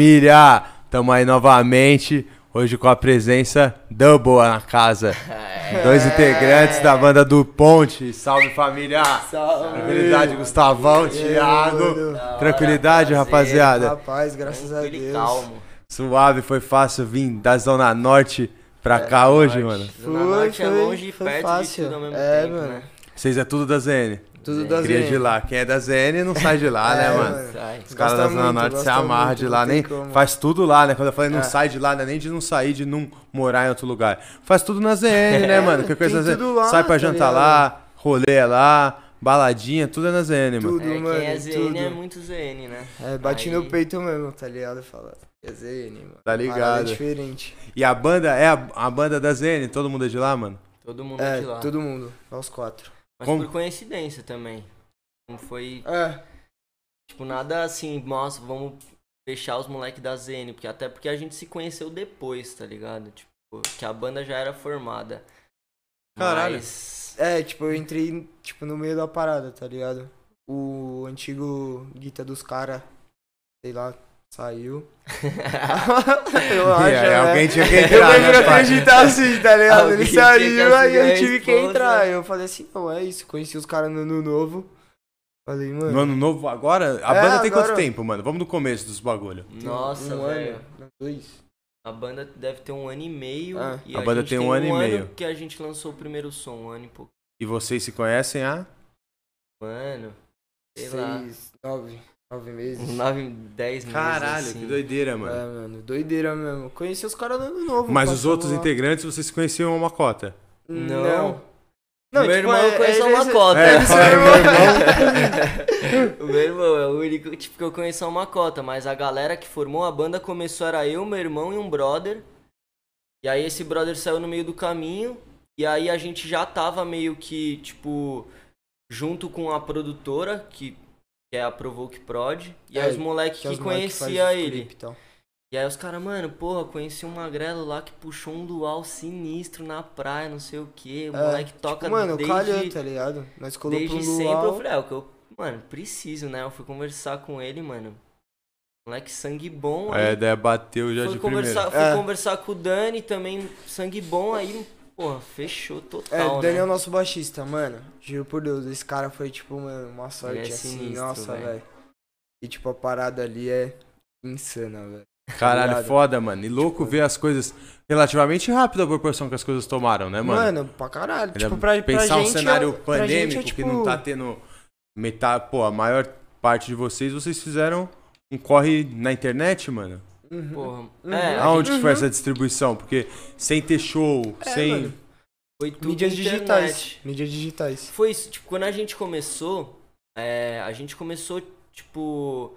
família! Tamo aí novamente. Hoje com a presença double na casa. É. Dois integrantes da banda do Ponte. Salve família! Salve. Tranquilidade, Gustavão, Thiago. Tranquilidade, Prazer. rapaziada. Rapaz, graças a Deus. calmo. Suave, foi fácil vir da Zona Norte pra cá hoje, mano. Zona Foi, Norte é longe e foi perto fácil. de tudo ao mesmo É, tempo, mano. né? Vocês é tudo da ZN. Tudo Sim. da Queria ZN. de lá. Quem é da ZN não sai de lá, É, né, mano. Sai. Os caras da Zona Norte se amarram de lá, nem como. faz tudo lá, né? Quando eu falei não É. sai de lá, não é nem de não sair, de não morar em outro lugar. Faz tudo na ZN, né, mano? Que coisa tem na ZN. tudo lá, Sai pra tá jantar ligado? lá, rolê é lá, baladinha, tudo é na ZN, mano. Tudo, É, mano. quem é ZN tudo. é muito ZN, né? É, bate Aí- no peito mesmo, tá ligado? Fala. É ZN, mano. Tá ligado. Parada diferente. E a banda é a, a banda da ZN, todo mundo é de lá, mano? Todo mundo É, de lá. todo mundo. Aos quatro. Mas Como- por coincidência também. Não foi, É. tipo, nada assim, nossa, vamos fechar os moleques da ZN. Porque, até porque a gente se conheceu depois, tá ligado? Tipo, que a banda já era formada. Caralho. Mas... É, tipo, eu entrei, tipo, no meio da parada, tá ligado? O antigo guita dos caras, sei lá, saiu. eu acho, E aí, né? alguém tinha que Eu entrar, lembro né, pai? acreditar assim, tá ligado? Alguém Ele saiu, aí eu a tive que entrar. Eu falei assim, não, é isso. Conheci os caras no ano novo. Falei, mano. No ano novo agora? A É, banda tem agora. quanto tempo, mano? Vamos no começo dos bagulho. Nossa, um velho. ano, dois. A banda deve ter um ano e meio. Ah. e A banda gente tem um ano e meio. que a gente lançou o primeiro som, um ano e pouco. E vocês se conhecem há? Mano, sei lá. Seis, nove, nove meses. Nove, dez meses. Caralho, assim. que doideira, É, mano. mano, doideira mesmo. Conheci os caras no ano novo. Mas os outros lá. integrantes vocês conheciam uma cota. Não. Não, meu tipo, irmão é- eu conheço é uma cota. É, é meu irmão. o meu irmão é o único tipo, que eu conheço uma cota, mas a galera que formou a banda começou, era eu, meu irmão e um brother. E aí esse brother saiu no meio do caminho. E aí a gente já tava meio que, tipo, junto com a produtora, que, que é a Provoke Prod. E aí É, os moleques Que que, é moleque conhecia os ele. clipe e tal. E aí os caras, mano, porra, conheci um magrelo lá que puxou um dual sinistro na praia, não sei o que. O É, moleque toca Mano, desde, calhou, tá ligado? Nós colocamos desde um sempre. Eu falei, é, o que eu, mano, preciso, né? Eu fui conversar com ele, mano. Moleque sangue bom. A aí ideia bateu já fui de conversar, primeira. fui É. conversar com o Dani também, sangue bom, aí, porra, fechou É, total, o Daniel é o né? nosso baixista, mano. Juro por Deus, esse cara foi, tipo, mano, uma sorte Ele é assim, sinistro, nossa, velho. E, tipo, a parada ali é insana, velho. Caralho, ligado? foda, mano. E louco ver as coisas relativamente rápido a proporção que as coisas tomaram, né, mano? Mano, pra caralho. Ainda Tipo, pra, pra Pensar um gente, cenário é- pra pandêmico gente é, tipo, que não tá tendo metade. Pô, a maior parte de vocês, vocês fizeram um corre na internet, mano. Uhum. Porra, Uhum. é, a Aonde gente que foi Uhum. essa distribuição? Porque sem ter show, É, sem. mano. foi tudo Mídias internet. digitais. Mídias digitais. Foi isso, tipo, quando a gente começou, é, a gente começou, tipo.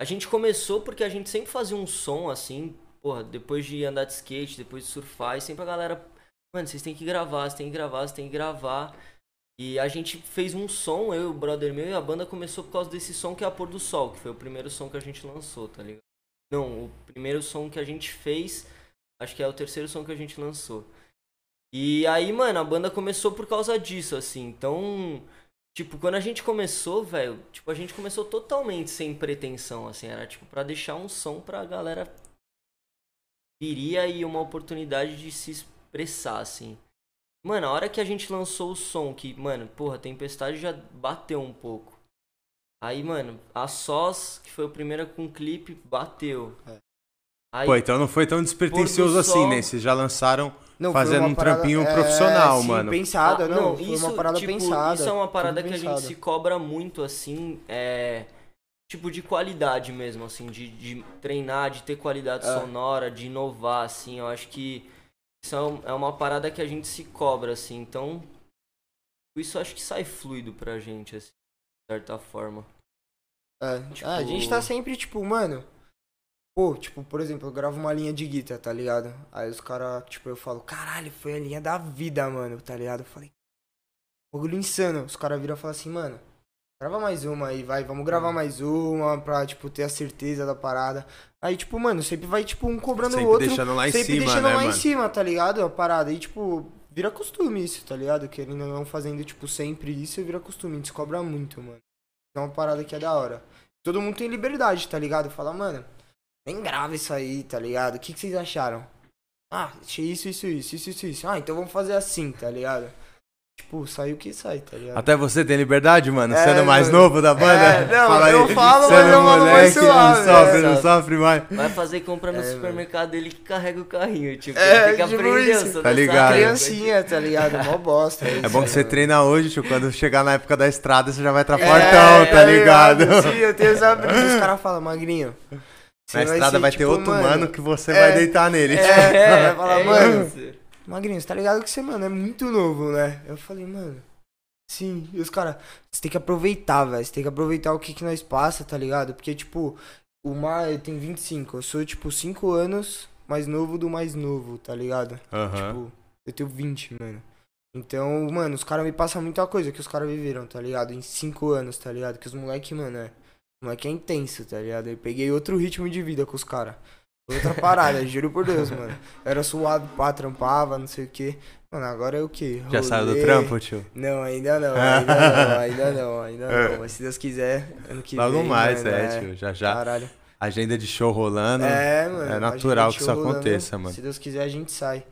A gente começou porque a gente sempre fazia um som assim, porra, depois de andar de skate, depois de surfar, e sempre a galera. Mano, vocês têm que gravar, vocês têm que gravar, vocês têm que gravar. E a gente fez um som, eu e o brother meu, e a banda começou por causa desse som que é a Pôr do Sol, que foi o primeiro som que a gente lançou, tá ligado? Não, o primeiro som que a gente fez, acho que é o terceiro som que a gente lançou. E aí, mano, a banda começou por causa disso, assim. Então, tipo, quando a gente começou, velho, tipo, a gente começou totalmente sem pretensão, assim. Era, tipo, pra deixar um som pra galera viria e uma oportunidade de se expressar, assim. Mano, a hora que a gente lançou o som, que, mano, porra, Tempestade já bateu um pouco. Aí, mano, a Sós, que foi a primeira com clipe, bateu. É. Aí, Pô, então não foi tão despretensioso assim, sol. né? Vocês já lançaram. Não, Fazendo um parada- trampinho é, profissional, sim, mano. pensada, Ah, não, foi uma parada tipo, pensada. Isso é uma parada que a gente se cobra muito, assim, é. Tipo, de qualidade mesmo, assim, de, de treinar, de ter qualidade É. sonora, de inovar, assim. Eu acho que isso é é uma parada que a gente se cobra, assim. Então, isso acho que sai fluido pra gente, assim, certa forma. É, Tipo- a gente tá sempre, tipo, mano. Pô, tipo, por exemplo, eu gravo uma linha de guitarra, tá ligado? Aí os caras, tipo, eu falo, caralho, foi a linha da vida, mano, tá ligado? Eu falei, bagulho insano. Os caras viram e falam assim, mano, grava mais uma aí, vai, vamos gravar mais uma pra, tipo, ter a certeza da parada. Aí, tipo, mano, sempre vai, tipo, um cobrando o Sempre outro. deixando lá em sempre cima, deixando né, lá mano? em cima, tá ligado? A parada. E, tipo, vira costume isso, tá ligado? Querendo ou não fazendo, tipo, sempre isso, vira costume. A gente se cobra muito, mano. É uma parada que é da hora. Todo mundo tem liberdade, tá ligado? Fala, mano, nem grava isso aí, tá ligado? O que, que vocês acharam? Ah, achei isso, isso, isso, isso, isso, isso. Ah, então vamos fazer assim, tá ligado? Tipo, sai o que sai, tá ligado? Até você tem liberdade, mano? É, sendo mais mano. novo da banda? É, não, Fala eu aí. falo, mas eu falo mais suave, não sofre, é. não sofre mais. Vai fazer compra no É, supermercado dele que carrega o carrinho, tipo. É, tem que tipo aprender, isso. Tá ligado? Criancinha, tá ligado? Mó bosta. É bom que você treina hoje, tio. Quando chegar na época da estrada, você já vai estar É, fortão, tá ligado? Sim, eu tenho essa brisa. Os caras falam, magrinho. você Na estrada ser, vai ter tipo, outro mano, que você é, vai deitar nele. É, vai falar, mano. Magrinho, você tá ligado que você, mano, é muito novo, né? Eu falei, mano. Sim. E os caras, você tem que aproveitar, velho. Você tem que aproveitar o que, que nós passa, tá ligado? Porque, tipo, o Mar tem 25. Eu sou, tipo, 5 anos mais novo do mais novo, tá ligado? Aham. Tipo, eu tenho 20, mano. Então, mano, os caras me passam muita coisa que os caras viveram, tá ligado? Em 5 anos, tá ligado? Que os moleque, mano, é. O moleque é intenso, tá ligado? Eu peguei outro ritmo de vida com os caras. Outra parada, juro por Deus, mano. Era suado, pá, trampava, não sei o que. Mano, agora é o que? Já saiu do trampo, tio? Não, ainda não, ainda não, ainda não, ainda não. Mas se Deus quiser, ano que Logo vem. mais, mano, é, tio. Já já. Caralho. Agenda de show rolando. É, mano. é natural que isso rolando, aconteça, mano. Se Deus quiser, a gente sai.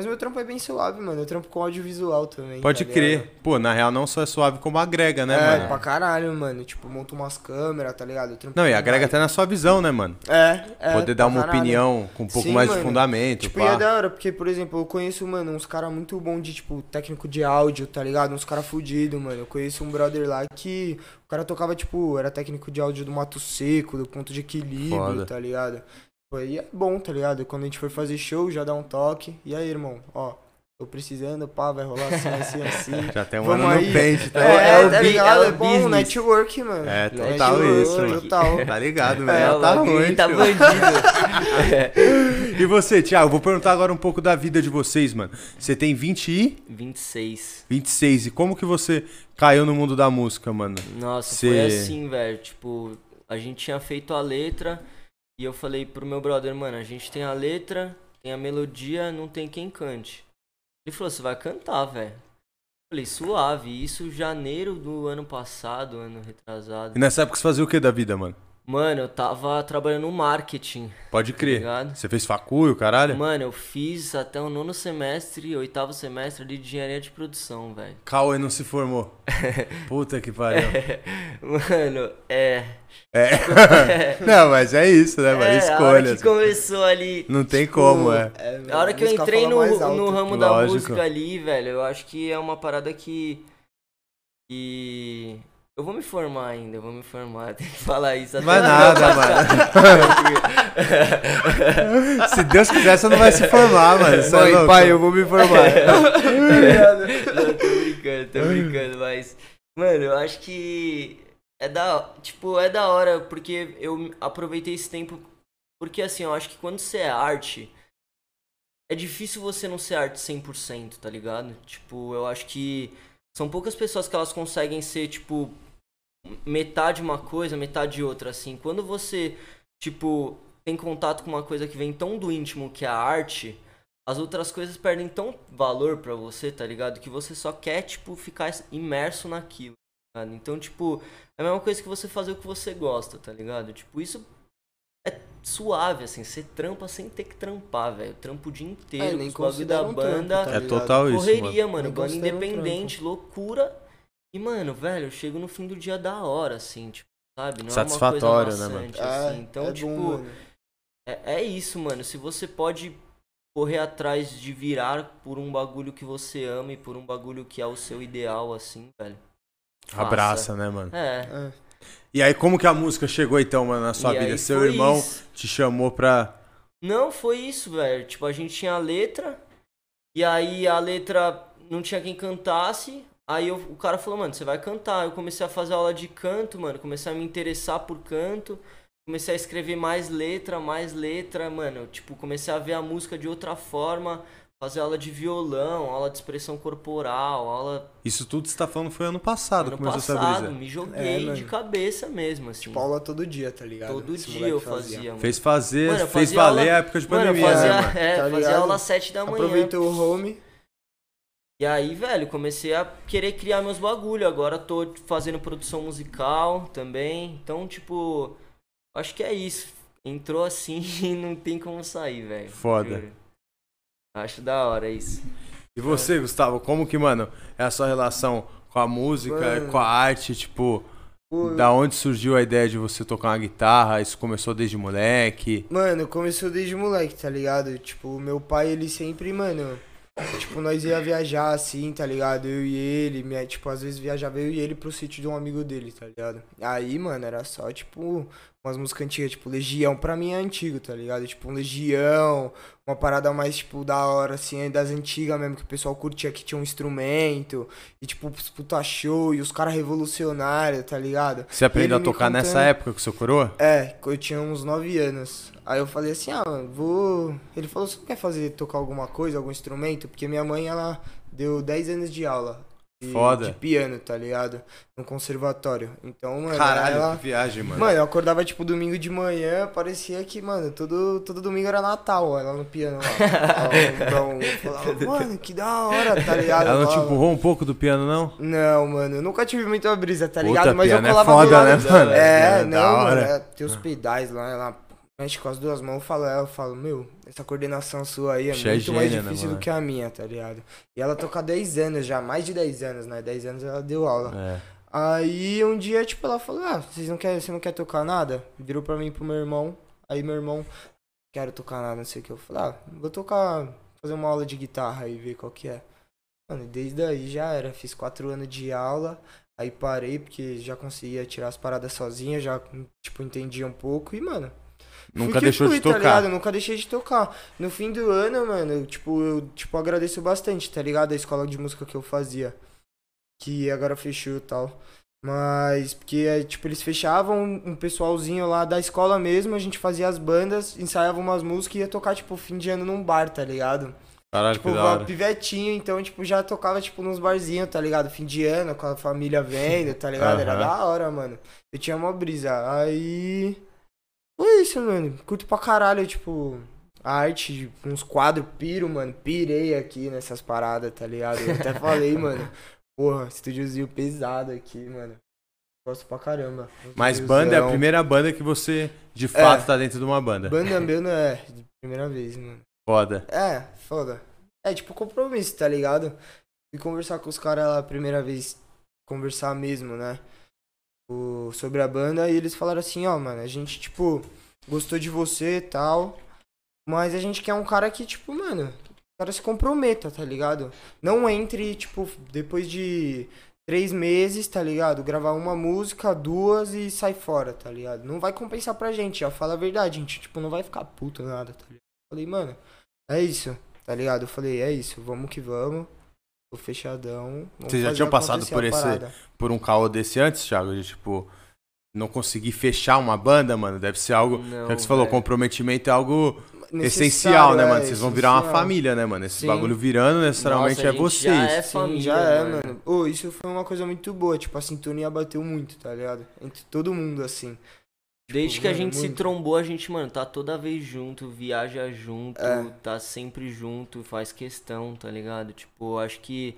Mas meu trampo é bem suave, mano. Eu trampo com audiovisual também. Pode tá crer. ligado? Pô, na real não só é suave como agrega, né, é, mano? pra caralho, mano. Tipo, monto umas câmeras, tá ligado? Não, e agrega até na sua visão, né, mano? É, é. Poder dar uma caralho. opinião com um pouco Sim, mais de mano. fundamento, Tipo, e pá. é da hora, porque, por exemplo, eu conheço, mano, uns caras muito bons de, tipo, técnico de áudio, tá ligado? Uns caras fudidos, mano. Eu conheço um brother lá que o cara tocava, tipo, era técnico de áudio do Mato Seco, do ponto de equilíbrio, Foda. tá ligado? Pô, aí é bom, tá ligado? Quando a gente for fazer show, já dá um toque. E aí, irmão, ó, tô precisando, pá, vai rolar assim, assim, assim. Já tem um Vamos ano aí. no pente, tá? É, É o tá bi- ligado? é o É, bom, business. network, mano. É, Network, total isso, mano. Total. Tá ligado, É, velho? o Tá bagulho ruim, tá bandido. E você, Thiago, vou perguntar agora um pouco da vida de vocês, mano. Você tem 20 e 26. 26. E como que você caiu no mundo da música, mano? Nossa, Cê- foi assim, velho. Tipo, a gente tinha feito a letra e eu falei pro meu brother, mano, a gente tem a letra, tem a melodia, não tem quem cante. Ele falou, você vai cantar, velho. Falei, suave. Isso janeiro do ano passado, ano retrasado. E nessa época você fazia o que da vida, mano? Mano, eu tava trabalhando no marketing, Pode tá crer. ligado? Você fez facu, caralho? Mano, eu fiz até o nono semestre, oitavo semestre ali de engenharia de produção, velho. Cauê não se formou. Puta que pariu. Mano, é. É. não, mas é isso, né, mano? é, a hora Escolhas. que começou ali. Não tem tipo, como, é. A hora que eu entrei no, no ramo da Lógico. música ali, velho, eu acho que é uma parada que. que. Eu vou me formar ainda, eu vou me formar. Tem que falar isso até Vai no nada, mano. Se Deus quiser, você não vai se formar, mano. Você é Mãe, louco? pai, eu vou me formar. Não, tô brincando, tô brincando, mas. Mano, eu acho que. É da. Tipo, é da hora, porque eu aproveitei esse tempo. Porque assim, eu acho que quando você é arte. É difícil você não ser arte 100%, tá ligado? Tipo, eu acho que. São poucas pessoas que elas conseguem ser, tipo. Metade uma coisa, metade outra, assim. Quando você, tipo, tem contato com uma coisa que vem tão do íntimo que é a arte as outras coisas perdem tão valor pra você, tá ligado? Que você só quer, tipo, ficar imerso naquilo, tá ligado? Então, tipo, é a mesma coisa que você fazer o que você gosta, tá ligado? Tipo, isso é suave, assim, você trampa sem ter que trampar, velho. Trampa o dia inteiro, É, com nem os bagulho da um trampo, banda, tá É total isso, mano. correria, mano, Nem banda considera um independente, loucura. E, mano, velho, eu chego no fim do dia da hora, assim, tipo, sabe? Não Satisfatório, é né, uma mano? coisa maçante, assim. Então, é tipo, bom, mano. é, é isso, mano. Se você pode correr atrás de virar por um bagulho que você ama e por um bagulho que é o seu ideal, assim, velho. faça. Abraça, né, mano? É. É. E aí, como que a música chegou então, mano, na sua E vida? Seu irmão isso. te chamou pra. Não, foi isso, velho. Tipo, a gente tinha a letra, e aí a letra não tinha quem cantasse. Aí eu- o cara falou, mano, você vai cantar. Eu comecei a fazer aula de canto, mano. Comecei a me interessar por canto. Comecei a escrever mais letra, mais letra, mano. Tipo, comecei a ver a música de outra forma. Fazer aula de violão, aula de expressão corporal, aula Isso tudo que você tá falando foi ano passado, ano começou essa passado. brisa. Me joguei É, de cabeça mesmo, assim. Tipo, aula todo dia, tá ligado? Todo Esse dia eu fazia, mano. Fez fazer, Mano, fez fazia valer aula- a época de Mano, pandemia, fazia, né, mano? é, Tá fazia aula às 7 da manhã. Aproveitou o home. E aí, velho, comecei a querer criar meus bagulho. Agora tô fazendo produção musical também. Então, tipo, acho que é isso. entrou assim e não tem como sair, velho. Foda. Juro. Acho da hora isso. E você, Gustavo, como que, mano, é a sua relação com a música, Mano. com a arte, tipo, Pô, da onde surgiu a ideia de você tocar uma guitarra? Isso começou desde moleque? Mano, começou desde moleque, tá ligado? Tipo, meu pai, ele sempre, mano. Tipo, nós ia viajar assim, tá ligado? Eu e ele, minha, tipo, às vezes viajava eu e ele pro sítio de um amigo dele, tá ligado? Aí, mano, era só, tipo, umas músicas antigas, tipo, Legião, pra mim é antigo, tá ligado? Tipo, um Legião, uma parada mais, tipo, da hora, assim, das antigas mesmo, que o pessoal curtia que tinha um instrumento, e, tipo, puta show, e os caras revolucionários, tá ligado? Você aprendeu a tocar nessa contando- época com seu coroa? É, eu tinha uns 9 anos. Aí eu falei assim, ah, mano, vou. Ele falou, você quer fazer, tocar alguma coisa, algum instrumento? Porque minha mãe, ela deu 10 anos de aula. Foda. De piano, tá ligado? No conservatório. Então, mano, Caralho, ela. que viagem, mano. Mano, eu acordava tipo domingo de manhã, parecia que, mano, todo, todo domingo era Natal, ela no piano lá. Então, falava, mano, que da hora, tá ligado? Ela não te empurrou um pouco do piano, não? não, mano, eu nunca tive muita brisa, tá Puta, ligado? Mas eu é colava foda, do lado. né, mano? É, Piano é da não, mano, é, tem os pedais lá, ela mexe com as duas mãos, eu falo, eu falo, meu, essa coordenação sua aí é Bicha é muito mais gênia, né, difícil do mano? que a minha, tá ligado? E ela toca há 10 anos já, mais de 10 anos, né? 10 anos ela deu aula. É. Aí um dia, tipo, ela falou, ah, vocês não querem, você não quer tocar nada? Virou pra mim e pro meu irmão. Aí meu irmão, quero tocar nada, não sei o que. Eu falei, ah, vou tocar, fazer uma aula de guitarra e ver qual que é. Mano, desde aí já era, fiz quatro anos de aula, aí parei porque já conseguia tirar as paradas sozinha, já, tipo, entendia um pouco e, mano, Nunca Fui deixou fui, de Tá tocar. ligado? Nunca deixei de tocar. No fim do ano, mano, eu, tipo, eu tipo, agradeço bastante, tá ligado? A escola de música que eu fazia. Que agora fechou e tal. Mas, porque, é, tipo, eles fechavam um pessoalzinho lá da escola mesmo, a gente fazia as bandas, ensaiava umas músicas e ia tocar, tipo, fim de ano num bar, tá ligado? Caralho, Tipo, que pivetinho, então, tipo, já tocava, tipo, nos barzinhos, tá ligado? Fim de ano, com a família vendo, tá ligado? Era Aham. da hora, mano. Eu tinha uma brisa. Aí. Foi isso, mano. Curto pra caralho, tipo. A arte, uns quadros, piro, mano. Pirei aqui nessas paradas, tá ligado? Eu até falei, mano. Porra, estúdiozinho pesado aqui, mano. Gosto pra caramba. Mas banda é a primeira banda que você, de fato, É. tá dentro de uma banda. Banda meu não é. Primeira vez, mano. Foda. É, foda. É tipo compromisso, tá ligado? E conversar com os caras lá a primeira vez, conversar mesmo, né? Sobre a banda, e eles falaram assim, ó, mano, a gente, tipo, gostou de você e tal, mas a gente quer um cara que, tipo, mano, o cara se comprometa, tá ligado? Não entre, tipo, depois de três meses, tá ligado? Gravar uma música, duas e sai fora, tá ligado? Não vai compensar pra gente, ó, fala a verdade, gente, tipo, não vai ficar puto nada, tá ligado? Falei, mano, é isso, tá ligado? Eu falei, é isso, vamos que vamos. Tô fechadão. Vocês já tinham passado por esse- parada. Por um caô desse antes, Thiago? De, tipo, não conseguir fechar uma banda, mano? Deve ser algo. Não, já que você falou, velho. comprometimento é algo Necessário, essencial, né, é, mano? Vocês vão virar uma família, né, mano? Esse Sim. bagulho virando necessariamente Nossa, a é vocês. já é Sim, família, já é, mano. mano. Ô, isso foi uma coisa muito boa. Tipo, a sintonia bateu muito, tá ligado? Entre todo mundo, assim. Desde que a mano, gente se trombou, a gente, mano, tá toda vez junto, viaja junto, É. tá sempre junto, faz questão, tá ligado? Tipo, acho que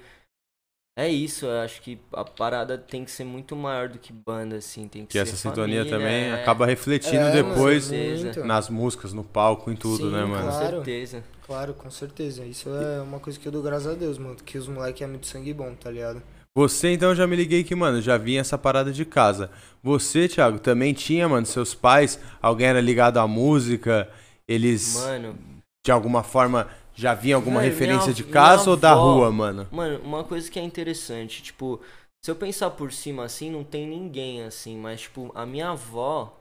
é isso, eu acho que a parada tem que ser muito maior do que banda, assim, tem que Que ser essa sintonia família, também é. acaba refletindo É, depois nas músicas, no palco, em tudo, Sim, né, mano? Com Claro. certeza. Claro, com certeza. Isso é uma coisa que eu dou graças a Deus, mano. Que os moleques é muito sangue bom, tá ligado? Você, então, já me liguei que, mano, já vinha essa parada de casa. Você, Thiago, também tinha, mano, seus pais, alguém era ligado à música, eles, Mano, de alguma forma, já vinham alguma Velho, referência minha- de casa ou da avó- rua, mano? Mano, uma coisa que é interessante, tipo, se eu pensar por cima assim, não tem ninguém assim, mas tipo, a minha avó,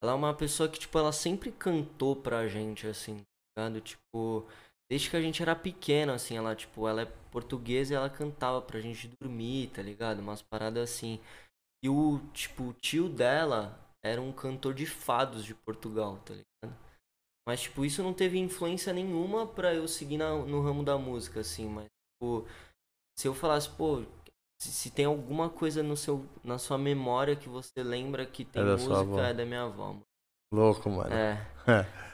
ela é uma pessoa que, tipo, ela sempre cantou pra gente, assim, tá ligado? Tipo, desde que a gente era pequeno, assim, ela, tipo, ela é portuguesa e ela cantava pra gente dormir, tá ligado? Umas paradas assim. E o, tipo, o tio dela era um cantor de fados de Portugal, tá ligado? Mas, tipo, isso não teve influência nenhuma pra eu seguir na- no ramo da música, assim, mas, tipo, se eu falasse, pô, se, se tem alguma coisa no seu, na sua memória que você lembra que tem É música, é da minha avó, mano. Louco, mano. É.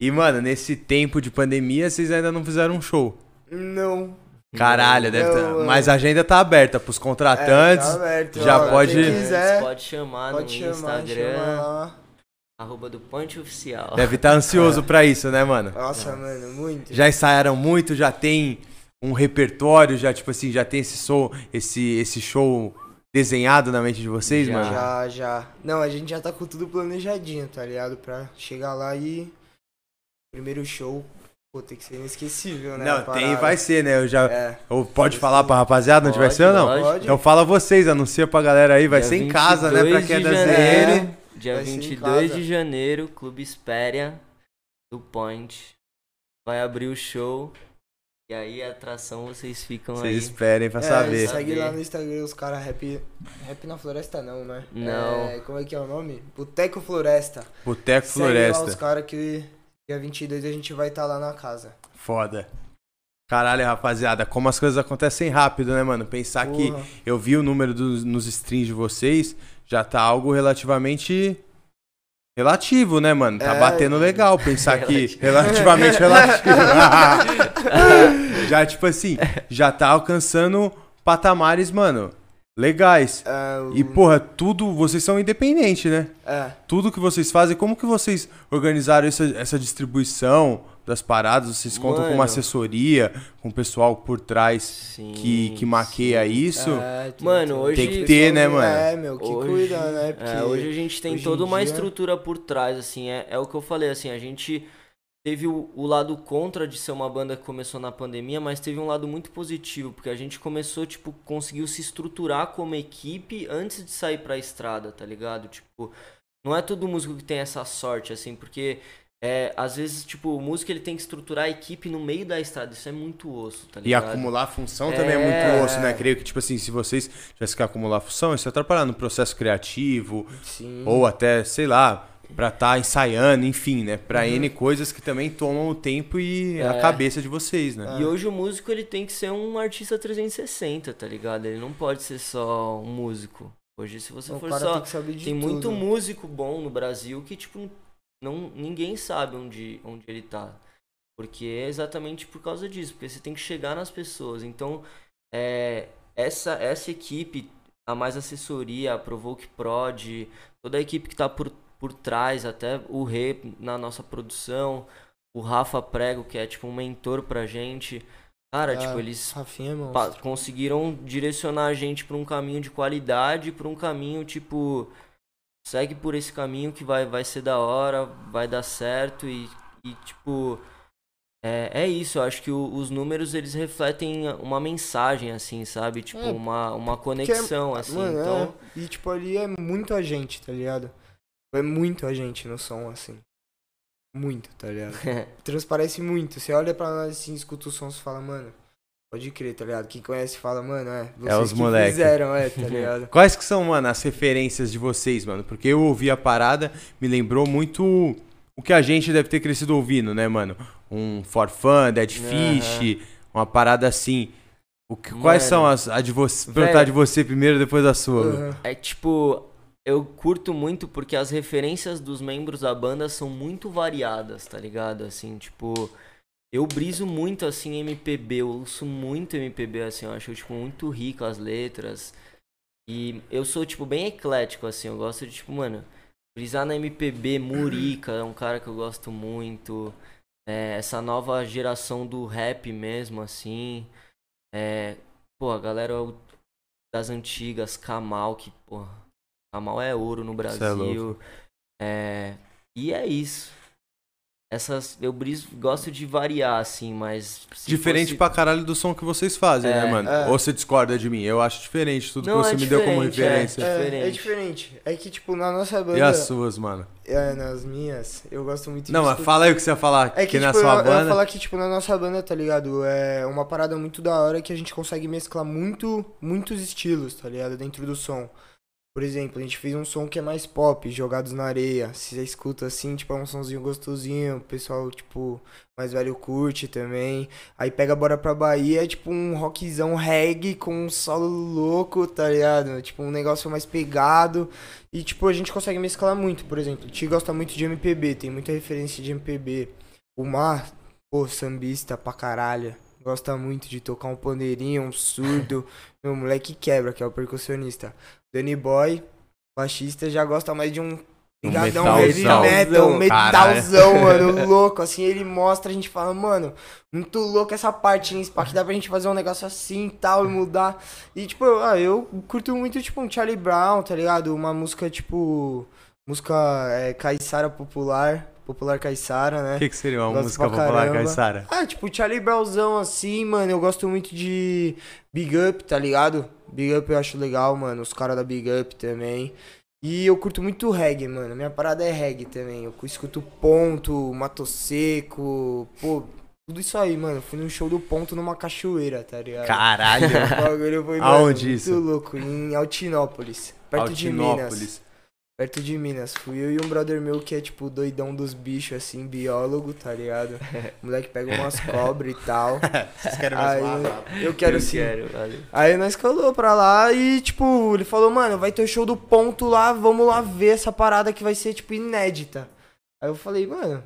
E, mano, nesse tempo de pandemia, vocês ainda não fizeram um show. Não. Caralho, deve Não, tá... mano. Mas a agenda tá aberta pros contratantes. É, tá aberto, já ó, pode- Quem quiser, Pode chamar pode no chamar, Instagram. chama lá. Arroba do Point Oficial. Deve estar ansioso pra isso, né, mano? Nossa, mano, muito. Já ensaiaram muito, já tem um repertório, já, tipo assim, já tem esse show, esse, esse show desenhado na mente de vocês, Já. mano? Já, já. Não, a gente já tá com tudo planejadinho, tá ligado? Pra chegar lá e. Primeiro show, pô, tem que ser inesquecível, né? Não, tem e vai ser, né? Eu já. É. Ou pode falar pra rapaziada onde vai ser ou não? Pode. Então fala vocês, anuncia pra galera aí, vai Dia ser em casa, né? Pra 22 quem é da. ZN. Dia Vai ser em 22 casa. de janeiro, Clube Espéria do Point. Vai abrir o show. E aí a atração vocês ficam Vocês aí. esperem pra É, saber. Segue lá no Instagram os caras rap. Rap na floresta não, né? Não. É, como é que é o nome? Boteco Floresta. Boteco Segue lá os Floresta. caras que dia 22 a gente vai estar lá na casa. Foda. Caralho, rapaziada, como as coisas acontecem rápido, né, mano? Pensar que Porra. eu vi o número dos, nos streams de vocês, já tá algo relativamente relativo, né, mano? Tá É. batendo legal pensar que relativamente relativo. já tipo assim, já tá alcançando patamares, mano, legais. É, o- E porra, tudo, vocês são independentes, né? é. Tudo que vocês fazem, como que vocês organizaram essa, essa distribuição das paradas? Vocês contam com uma Mano. assessoria, com o pessoal por trás Sim, que, que maqueia sim. isso? É, tem- Mano, tem- hoje- Tem que ter, né, mano? É, meu, que Hoje- cuida, né? Porque É, hoje a gente tem toda uma dia- estrutura por trás, assim, é, é o que eu falei, assim, a gente teve o, o lado contra de ser uma banda que começou na pandemia, mas teve um lado muito positivo, porque a gente começou, tipo, conseguiu se estruturar como equipe antes de sair pra estrada, tá ligado? Tipo, não é todo músico que tem essa sorte, assim, porque é, às vezes, tipo, o músico ele tem que estruturar a equipe no meio da estrada, isso é muito osso, tá E ligado? acumular função também é É. muito osso, né? Creio que, tipo assim, se vocês tivessem que acumular função, isso atrapalhar no processo criativo, Sim. ou até, sei lá, pra estar ensaiando, enfim, né? Pra Uhum. N coisas que também tomam o tempo e a É. cabeça de vocês, né? E hoje o músico ele tem que ser um artista 360, tá ligado? Ele não pode ser só um músico. Hoje, se você o for só. tem que saber de Tem tudo. muito músico bom no Brasil que, tipo, não, ninguém sabe onde, onde ele tá. Porque é exatamente por causa disso. Porque você tem que chegar nas pessoas. Então, é, essa, essa equipe, a mais assessoria, a Provoke Prod, toda a equipe que tá por, por trás, até o Rê na nossa produção, o Rafa Prego, que é tipo um mentor pra gente. Cara, É, tipo, eles pa- conseguiram direcionar a gente pra um caminho de qualidade, pra um caminho tipo segue por esse caminho que vai, vai ser da hora, vai dar certo e, e tipo é, é isso, eu acho que o- os números eles refletem uma mensagem assim, sabe? Tipo, É, uma, uma é- conexão assim. Mano, então, é. E tipo, ali é muito a gente, tá ligado? É muito a gente no som, assim. Muito, tá ligado? Transparece muito. Você olha pra nós assim, escuta o som, você fala, mano, pode crer, tá ligado? Quem conhece fala, mano, é. Vocês os que moleque. fizeram, é, tá ligado? Quais que são, mano, as referências de vocês, mano? Porque eu ouvi a parada, me lembrou muito o que a gente deve ter crescido ouvindo, né, mano? Um For Fun, Dead Fish, uma parada assim. O que, quais Mano. são as a de você? Perguntar de você primeiro, depois da sua. Lu. Aham. É tipo, eu curto muito porque as referências dos membros da banda são muito variadas, tá ligado? Assim, tipo, eu briso muito assim MPB, eu ouço muito MPB assim, eu acho tipo muito rico as letras. E eu sou tipo bem eclético assim, eu gosto de tipo, mano, brisar na MPB, Murica é um cara que eu gosto muito. É, essa nova geração do rap mesmo assim. É, pô, a galera das antigas, Kamal, que, porra, Kamal é ouro no é Brasil. É, e é isso. Essas, eu briso, gosto de variar, assim, mas. Diferente fosse- pra caralho do som que vocês fazem, É, né, mano? é. Ou você discorda de mim? Eu acho diferente tudo Não, que você é me deu como diferente, é. referência. É, é diferente. diferente. É que, tipo, na nossa banda. E as suas, mano? É, nas minhas, eu gosto muito Não, de mas escutar- fala aí o que você ia falar. É que, que, na tipo, sua eu, eu ia banda. falar que, tipo, na nossa banda, tá ligado? É uma parada muito da hora que a gente consegue mesclar muito, muitos estilos, tá ligado? Dentro do som. Por exemplo, a gente fez um som que é mais pop, jogados na areia. Se você escuta assim, tipo, é um sonzinho gostosinho. O pessoal, tipo, mais velho curte também. Aí pega Bora pra Bahia, é tipo um rockzão reggae com um solo louco, tá ligado? Tipo, um negócio mais pegado. E, tipo, a gente consegue mesclar muito, por exemplo. O Ti gosta muito de MPB, tem muita referência de MPB. O Mar, pô, sambista pra caralho. Gosta muito de tocar um pandeirinho, um surdo. Meu moleque quebra, que é o percussionista. Danny Boy, baixista, já gosta mais de um Ligadão, metalzão. heavy metal, um Caralho. metalzão, mano, louco. Assim, ele mostra, a gente fala, mano, muito louco essa parte, hein? Spa, que dá pra gente fazer um negócio assim e tal, e mudar. E, tipo, ah, eu curto muito, tipo, um Charlie Brown, tá ligado? Uma música, tipo, música é, caiçara popular, popular caiçara, né? O que, que seria uma Gosto música popular. Caissara? Ah, tipo, Charlie Brownzão assim, mano. Eu gosto muito de Big Up, tá ligado? Big Up eu acho legal, mano. Os caras da Big Up também. E eu curto muito reggae, mano. Minha parada é reggae também. Eu escuto Ponto, Mato Seco, pô, tudo isso aí, mano. Fui num show do Ponto numa cachoeira, tá ligado? Caralho. O bagulho foi, Aonde mano, isso? Muito louco, em Altinópolis, perto de Minas. Perto de Minas. Fui eu e um brother meu que é, tipo, doidão dos bichos, assim, biólogo, tá ligado? O moleque pega umas cobras e tal. Vocês querem Aí, eu quero Eu sim. quero. Aí nós colou pra lá e, tipo, ele falou, mano, vai ter o show do ponto lá, vamos lá ver essa parada que vai ser, tipo, inédita. Aí eu falei, mano,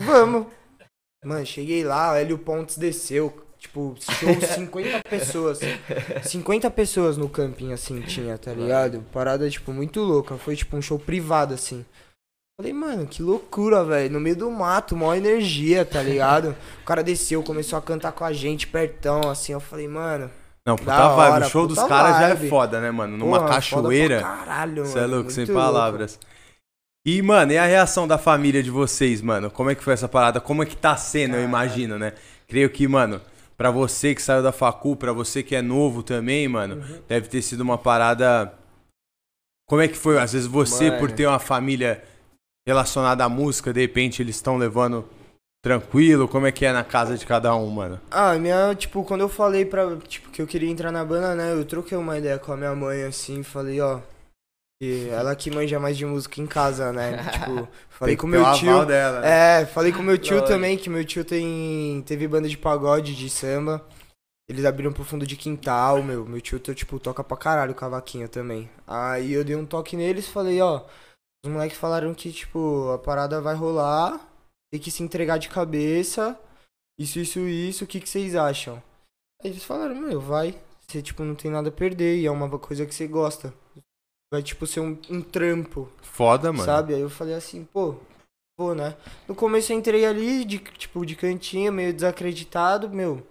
vamos. Mano, cheguei lá, o Hélio Pontes desceu. Tipo, show 50 pessoas. 50 pessoas no camping, assim, tinha, tá ligado? Parada, tipo, muito louca. Foi, tipo, um show privado, assim. Falei, mano, que loucura, velho. No meio do mato, maior energia, tá ligado? O cara desceu, começou a cantar com a gente, pertão, assim. Eu falei, mano. Não, puta Da vibe. hora, o show dos caras já é foda, né, mano? Numa porra, cachoeira. Caralho, Você é louco, sem louco. palavras. E, mano, e a reação da família de vocês, mano? Como é que foi essa parada? Como é que tá sendo, eu imagino, né? Creio que, mano, pra você que saiu da facu, pra você que é novo também, mano, Uhum. deve ter sido uma parada... Como é que foi? Às vezes você, Mano. por ter uma família relacionada à música, de repente eles estão levando tranquilo? Como é que é na casa de cada um, mano? Ah, minha, tipo, quando eu falei pra, tipo, que eu queria entrar na banda, né, eu troquei uma ideia com a minha mãe, assim, falei, ó, que ela que manja mais de música em casa, né, tipo, falei com meu tio, dela, né? é, falei com meu tio Lógico. também, que meu tio tem, teve banda de pagode, de samba, eles abriram pro fundo de quintal, meu, meu tio, tipo, toca pra caralho cavaquinho também, aí eu dei um toque neles, falei, ó, os moleques falaram que, tipo, a parada vai rolar, tem que se entregar de cabeça, isso, isso, isso, o que, que vocês acham? Aí eles falaram, meu, vai. Você, tipo, não tem nada a perder e é uma coisa que você gosta. Vai, tipo, ser um, um trampo, Foda, mano. sabe? Aí eu falei assim, pô, pô, né? No começo eu entrei ali, de, tipo, de cantinho, meio desacreditado, meu.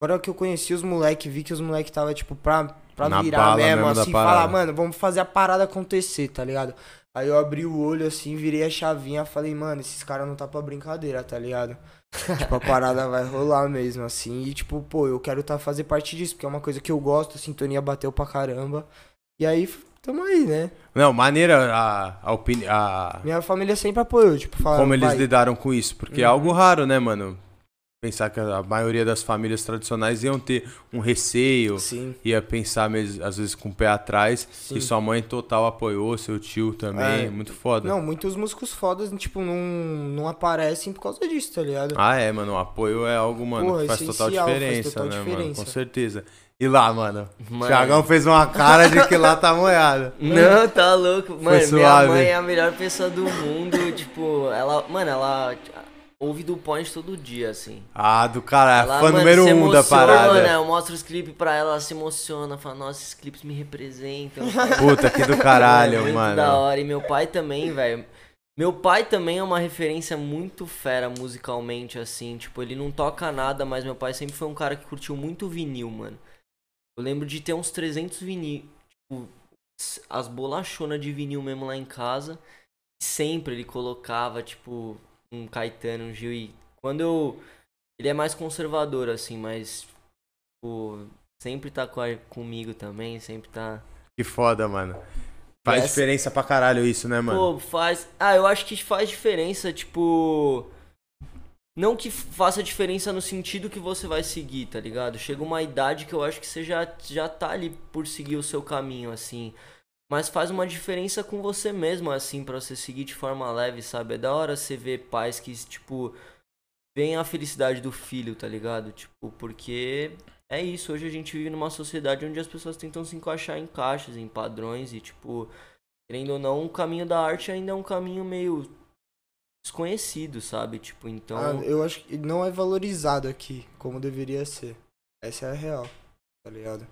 Agora que eu conheci os moleques, vi que os moleques tava, tipo, pra, pra Na virar mesmo, mesmo assim, falar, mano, vamos fazer a parada acontecer, tá ligado? Aí eu abri o olho assim, virei a chavinha, falei, mano, esses caras não tá pra brincadeira, tá ligado? tipo, a parada vai rolar mesmo, assim. E, tipo, pô, eu quero tá fazer parte disso, porque é uma coisa que eu gosto, a sintonia bateu pra caramba. E aí, tamo aí, né? Não, maneira a, a opinião. A... Minha família sempre apoiou, tipo, Como eles vai. lidaram com isso, porque é Uhum. algo raro, né, mano? Pensar que a maioria das famílias tradicionais iam ter um receio, Sim, ia pensar mesmo, às vezes com o pé atrás, sim. e sua mãe total apoiou, seu tio também, É. muito foda. Não, muitos músicos fodas, tipo, não, não aparecem por causa disso, tá ligado? Ah, é, mano, o apoio é algo, mano, Porra, que faz total essencial, faz diferença, total né, mano? diferença. Com certeza. E lá, mano? Mano. Thiagão fez uma cara de que lá tá moiado. Não, tá louco. Mano, minha mãe é a melhor pessoa do mundo. tipo, ela. Mano, ela ouve do Point todo dia, assim. Ah, do cara, Ela, fã mano, número um da emociona, parada. Eu mostro os clipes pra ela, ela se emociona, fala, nossa, esses clipes me representam. Puta, que do caralho, muito mano. da hora. E meu pai também, velho. Meu pai também é uma referência muito fera musicalmente, assim. Tipo, ele não toca nada, mas meu pai sempre foi um cara que curtiu muito vinil, mano. Eu lembro de ter uns 300 vinil. Tipo, as bolachonas de vinil mesmo lá em casa. Sempre ele colocava, tipo, um Caetano, um Gil. E quando eu. Ele é mais conservador, assim, mas. Tipo, sempre tá com a- comigo também, sempre tá. Que foda, mano. Faz Essa- diferença pra caralho isso, né, mano? Pô, faz. Ah, eu acho que faz diferença, tipo. Não que faça diferença no sentido que você vai seguir, tá ligado? Chega uma idade que eu acho que você já, já tá ali por seguir o seu caminho, assim. Mas faz uma diferença com você mesmo, assim, pra você seguir de forma leve, sabe? É da hora você ver pais que, tipo, veem a felicidade do filho, tá ligado? Tipo, porque é isso. Hoje a gente vive numa sociedade onde as pessoas tentam se encaixar em caixas, em padrões e, tipo, querendo ou não, o caminho da arte ainda é um caminho meio desconhecido, sabe? Tipo, então. Ah, eu acho que não é valorizado aqui como deveria ser. Essa é a real, tá ligado?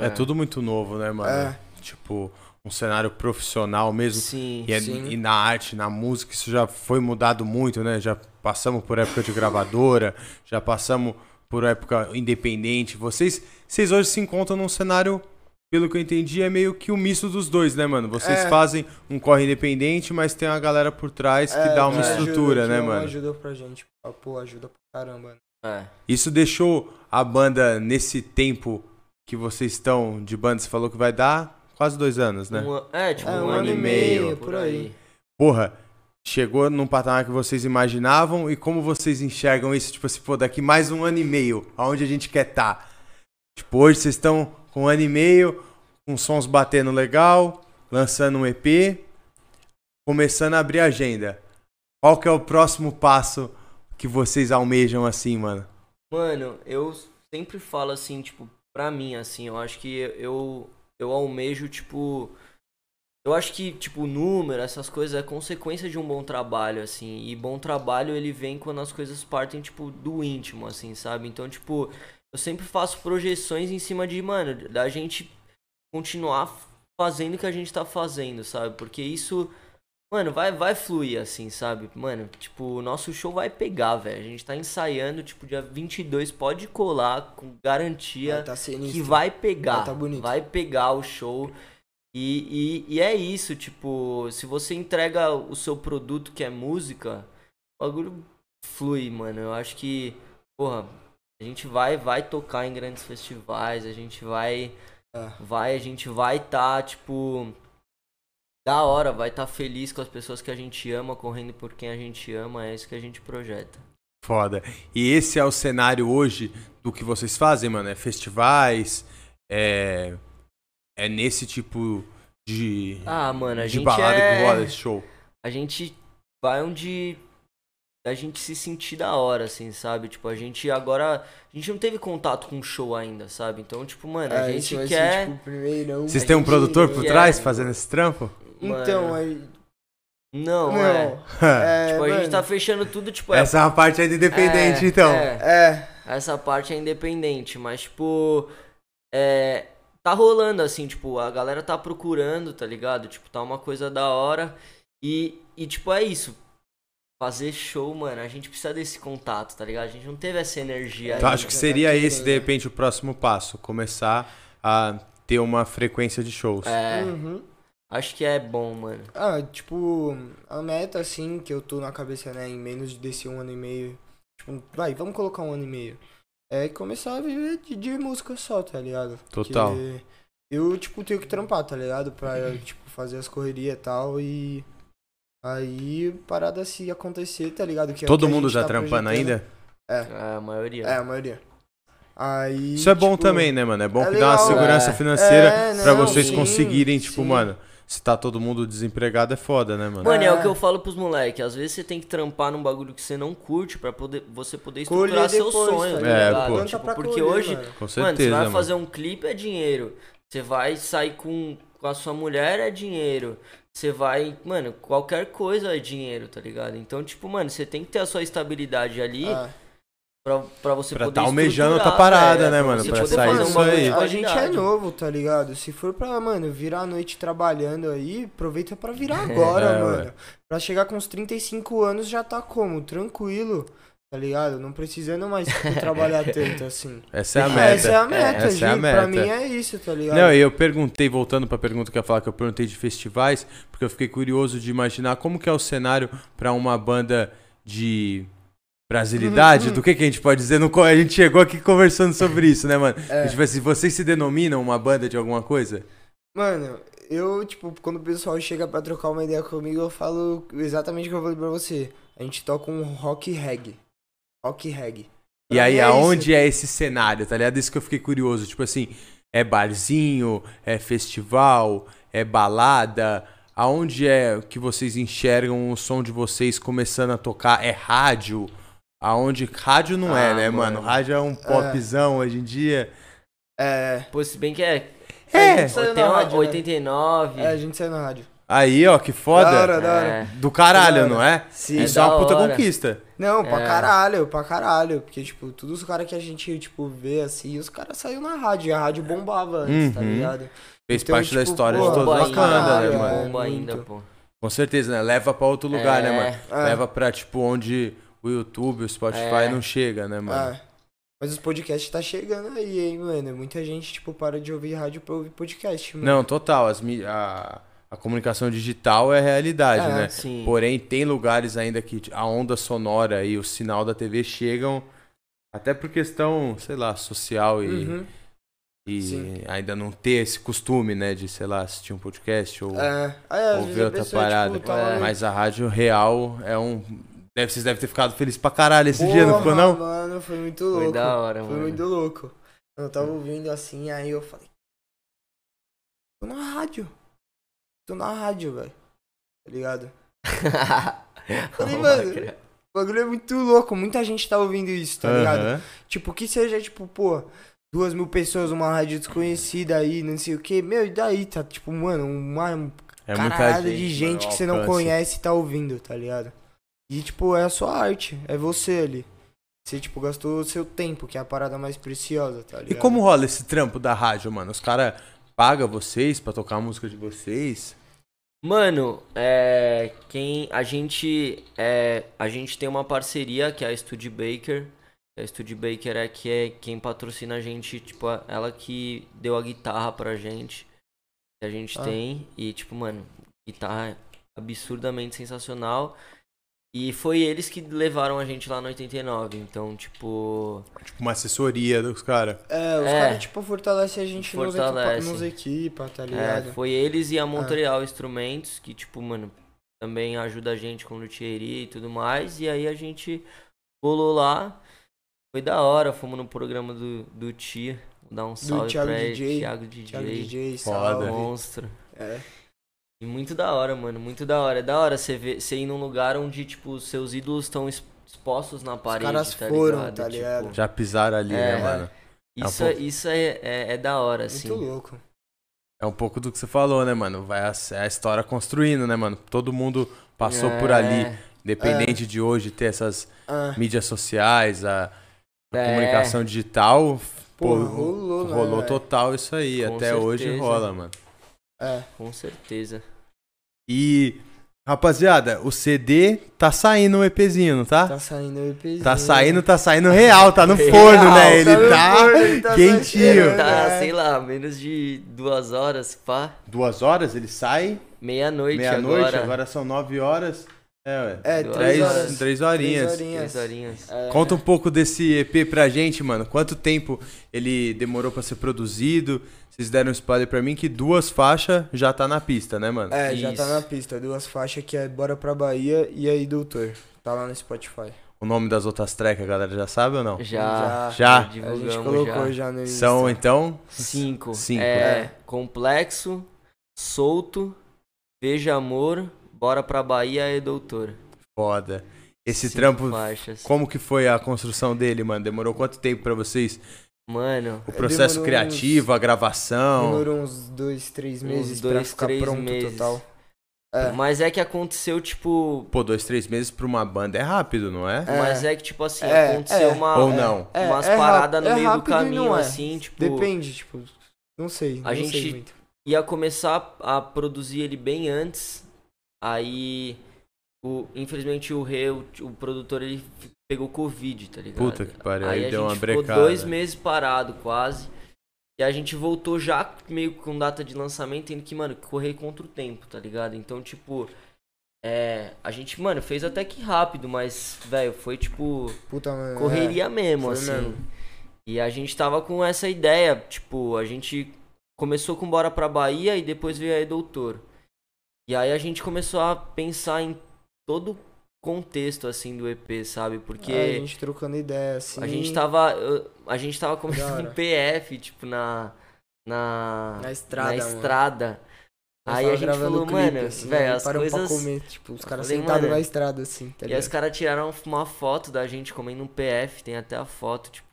É tudo muito novo, né, mano? É. Tipo, um cenário profissional mesmo. Sim, E, é- sim. e na arte, na música, isso já foi mudado muito, né? Já passamos por época de gravadora, já passamos por época independente. Vocês, vocês hoje se encontram num cenário, pelo que eu entendi, é meio que um misto dos dois, né, mano? Vocês É. fazem um corre independente, mas tem uma galera por trás que É, dá uma ajuda, estrutura, que né, mano? Ajuda pra gente. Pô, ajuda pra caramba. É. Isso deixou a banda nesse tempo que vocês estão de banda, você falou que vai dar quase dois anos, né? Um é, tipo, É, um, ano e meio, por aí. Porra, chegou num patamar que vocês imaginavam e como vocês enxergam isso, tipo assim, pô, daqui mais um ano e meio, aonde a gente quer estar? Tipo, hoje vocês estão com um ano e meio, com sons batendo legal, lançando um EP, começando a abrir a agenda. Qual que é o próximo passo que vocês almejam assim, mano? Mano, eu sempre falo assim, tipo, pra mim, assim, eu acho que eu, eu almejo, tipo. Eu acho que, tipo, número, essas coisas é consequência de um bom trabalho, assim. E bom trabalho ele vem quando as coisas partem, tipo, do íntimo, assim, sabe? Então, tipo, eu sempre faço projeções em cima de, mano, da gente continuar fazendo o que a gente tá fazendo, sabe? Porque isso, mano, vai, vai fluir, assim, sabe? Mano, tipo, o nosso show vai pegar, velho. A gente tá ensaiando, tipo, dia 22, pode colar com garantia Vai tá sinistro. que vai pegar. Vai tá bonito. Vai pegar o show. E, e, e é isso, tipo, se você entrega o seu produto que é música, o bagulho flui, mano. Eu acho que, porra, a gente vai, vai tocar em grandes festivais, a gente vai. É. Vai, a gente vai tá, tipo. Da hora, vai estar tá feliz com as pessoas que a gente ama, correndo por quem a gente ama, é isso que a gente projeta. Foda. E esse é o cenário hoje do que vocês fazem, mano? É festivais, é, é nesse tipo de, Ah, mano, a de gente balada é... que rola esse show. a gente vai onde a gente se sentir da hora, assim, sabe? Tipo, a gente agora. A gente não teve contato com show ainda, sabe? Então, tipo, mano, a É, gente quer. ser, tipo, o. Vocês têm um produtor por quer- trás fazendo esse trampo? Então, Mano, aí. Não, Não. é. É, Tipo, a gente mano, tá fechando tudo, tipo, é. Essa é uma parte de independente, é, então. é. É. Essa parte é independente, mas, tipo. É. Tá rolando, assim, tipo, a galera tá procurando, tá ligado? Tipo, tá uma coisa da hora. E, e tipo, é isso. Fazer show, mano, a gente precisa desse contato, tá ligado? A gente não teve essa energia Então, ainda. acho que tá seria querendo. esse, de repente, o próximo passo. Começar a ter uma frequência de shows. É, Uhum. Acho que é bom, mano. Ah, tipo, a meta, assim, que eu tô na cabeça, né, em menos desse um ano e meio. Tipo, vai, vamos colocar um ano e meio. É começar a viver de, de música só, tá ligado? Total. Porque eu, tipo, tenho que trampar, tá ligado? Pra, tipo, fazer as correrias e tal e. Aí, parada se acontecer, tá ligado? Que é Todo que a mundo já tá trampando ainda? É, a maioria. É, a maioria. Aí. Isso é bom tipo, também, né, mano? É bom é que dá uma legal. segurança É. financeira É, pra não, vocês sim, conseguirem, tipo, sim. mano, se tá todo mundo desempregado é foda, né, mano? Mano, é. É. o que eu falo pros moleques. Às vezes você tem que trampar num bagulho que você não curte pra poder, você poder estruturar seu depois, sonho, tá tá ligado? É, pô. Tipo, porque colher, hoje, mano. Com mano, certeza, você vai mano. fazer um clipe é dinheiro. Você vai sair com, com a sua mulher é dinheiro. Você vai, mano, qualquer coisa é dinheiro, tá ligado? Então, tipo, mano, você tem que ter a sua estabilidade ali Ah, pra, pra você Pra poder tá almejando outra parada, é, né, pra mano? Pra sair bagulho aí. A gente é novo, tá ligado? Se for pra, mano, virar a noite trabalhando aí, aproveita pra virar agora, É, mano. ué. Pra chegar com uns 35 anos já tá como? Tranquilo, tá ligado? Não precisando mais tipo, trabalhar tanto assim. Essa é a meta. Essa é a meta, Essa Gi. é a Pra meta. mim é isso, tá ligado? Não, e eu perguntei, voltando pra pergunta que eu ia falar, que eu perguntei de festivais, porque eu fiquei curioso de imaginar como que é o cenário pra uma banda de brasilidade, Uhum. do que que a gente pode dizer? No, a gente chegou aqui conversando sobre isso, né, mano? É. Tipo assim, vocês se denominam uma banda de alguma coisa? Mano, eu, tipo, quando o pessoal chega pra trocar uma ideia comigo, eu falo exatamente o que eu falei pra você. A gente toca um rock reggae. Rock reggae. E aí, é aonde é esse cenário, tá ligado? Isso que eu fiquei curioso. Tipo assim, é barzinho, é festival, é balada? Aonde é que vocês enxergam o som de vocês começando a tocar? É rádio? Aonde rádio não é, Ah, né, mano? mano. Rádio é um popzão hoje em dia. É. Pô, se bem que é. É. a gente saiu Tem na uma rádio, né? 89. É, a gente saiu na rádio. Aí, ó, que foda. Da hora, da hora. É. Do caralho, Da não é? Sim. Isso É é uma da puta hora. conquista. Não, pra É. caralho, pra caralho. Porque, tipo, todos os caras que a gente, tipo, vê assim, os caras saíram na rádio. E a rádio bombava antes, tá Uhum. ligado? Fez Então, parte da tipo, história pô, de todos os caralho, né, é. mano? Bomba ainda, pô. Com certeza, né? Leva pra outro lugar, É. né, mano? É. Leva pra, tipo, onde o YouTube, o Spotify É. não chega, né, mano? Ah, mas os podcasts tá chegando aí, hein, mano. Muita gente, tipo, para de ouvir rádio pra ouvir podcast, mano. Não, total. As, a, a comunicação digital é realidade, É, né? Sim. Porém, tem lugares ainda que a onda sonora e o sinal da TV chegam até por questão, sei lá, social e, Uhum. e Sim. ainda não ter esse costume, né, de, sei lá, assistir um podcast ou, É, aí, às ou vezes ver a outra pessoa, parada. Tipo, tá no- Mas a rádio real é um. Deve, vocês devem ter ficado felizes pra caralho esse dia, não ficou, Porra, não? mano, foi muito Foi louco. da hora, Foi mano. muito louco. Eu tava ouvindo assim, aí eu falei. Tô na rádio. Tô na rádio, velho. Tá ligado? Falei, mano, o bagulho é muito louco. Muita gente tá ouvindo isso, tá ligado? Tipo, que seja, tipo, pô, duas mil pessoas, uma rádio desconhecida aí, não sei o que. Meu, e daí? Tá, tipo, mano, uma É caralhada gente, de mano, gente que você não conhece e tá ouvindo, tá ligado? E, tipo, é a sua arte, é você ali. Você, tipo, gastou o seu tempo, que é a parada mais preciosa, tá ligado? E como rola esse trampo da rádio, mano? Os caras pagam vocês pra tocar a música de vocês? Mano, é. Quem. A gente. É, a gente tem uma parceria que é a Studio Baker. A Studio Baker é que é quem patrocina a gente, tipo, ela que deu a guitarra pra gente. Que a gente Ah. tem. E, tipo, mano, guitarra absurdamente sensacional. E foi eles que levaram a gente lá no 89. Então, tipo. Tipo, uma assessoria dos caras. É, os É. caras, tipo, fortalecem a gente Fortalece. nos equipa, tá É, ligado? foi eles e a Montreal Instrumentos, que, tipo, mano, também ajuda a gente com luthieria e tudo mais. E aí a gente colou lá. Foi da hora, fomos no programa do, do Tia. Vou dar um salve Thiago pra ele. DJ. Thiago DJ. Thiago DJ, Foda. salve. Monstro. É. E muito da hora, mano. Muito da hora. É da hora você ver, você ir num lugar onde, tipo, os seus ídolos estão ex- expostos na parede. caras tá foram, ligado? tá Tipo, ligado? Já pisaram ali, É. né, mano? É um Isso, é, pouco- isso é, é, é da hora, assim. Muito louco. É um pouco do que você falou, né, mano? Vai a, é a história construindo, né, mano? Todo mundo passou por É, ali. Independente de hoje ter essas mídias sociais, a, a É. comunicação digital. Pô, rolou, né, rolou velho? total isso aí. Com Até hoje certeza. rola, mano. é. Com certeza. E, rapaziada, o CD tá saindo um EPzinho, tá? Tá saindo o EPzinho. Tá saindo, tá saindo real, tá no Real, forno, né? Ele no tá, forno, ele tá quentinho. saindo, Tá, sei lá, menos de duas horas, pá. Duas horas ele sai, Meia-noite meia-noite, agora. agora. são nove horas. É, ué. É, três Três, horas. três horinhas. Três horinhas. Três horinhas. É. Conta um pouco desse EP pra gente, mano. Quanto tempo ele demorou pra ser produzido? Vocês deram um spoiler pra mim que duas faixas já tá na pista, né, mano? É, já tá Isso. na pista. Duas faixas que é Bora Pra Bahia e aí Doutor. Tá lá no Spotify. O nome das outras tracks a galera já sabe ou não? Já, Já. A divulgamos gente colocou já. já, no Insta. São, então, Cinco. Cinco. É, complexo, solto, veja amor, bora pra Bahia e doutor. foda. Esse Cinco trampo, faixas. como que foi a construção dele, mano? Demorou quanto tempo pra vocês? Mano, O processo criativo, a gravação? Demorou uns dois, três meses pra dois, ficar três pronto meses. total. É. mas é que aconteceu, tipo. Pô, dois, três meses pra uma banda é rápido, não é? É. Mas é que, tipo assim, É, aconteceu é. uma, Ou não? É, umas é paradas ráp- no é meio do rápido e caminho, não é. assim, tipo. Depende, tipo, não sei. A não gente- sei muito. ia começar a produzir ele bem antes. Aí, o, infelizmente, o Rê, o, o produtor, ele pegou Covid, tá ligado? Puta que pariu, Aí aí a deu uma gente ficou brecada. dois meses parado, quase. E a gente voltou já meio com data de lançamento, tendo que, mano, correr contra o tempo, tá ligado? Então, tipo, é, a gente, mano, fez até que rápido, mas, velho, foi tipo Puta, mano. correria mesmo, foi assim. mesmo. E a gente tava com essa ideia, tipo, a gente começou com Bora pra Bahia e depois veio aí Doutor. E aí a gente começou a pensar em todo o contexto, assim, do EP, sabe? Porque É, a gente trocando ideia, assim. a gente tava. A gente tava começando um PF, tipo, na. Na, Na estrada, na estrada. Aí a gente falou, clipe, mano, assim, velho, as coisas. comer, tipo, os caras sentados na estrada, assim, tá E aí os caras tiraram uma foto da gente comendo um PF, tem até a foto, tipo.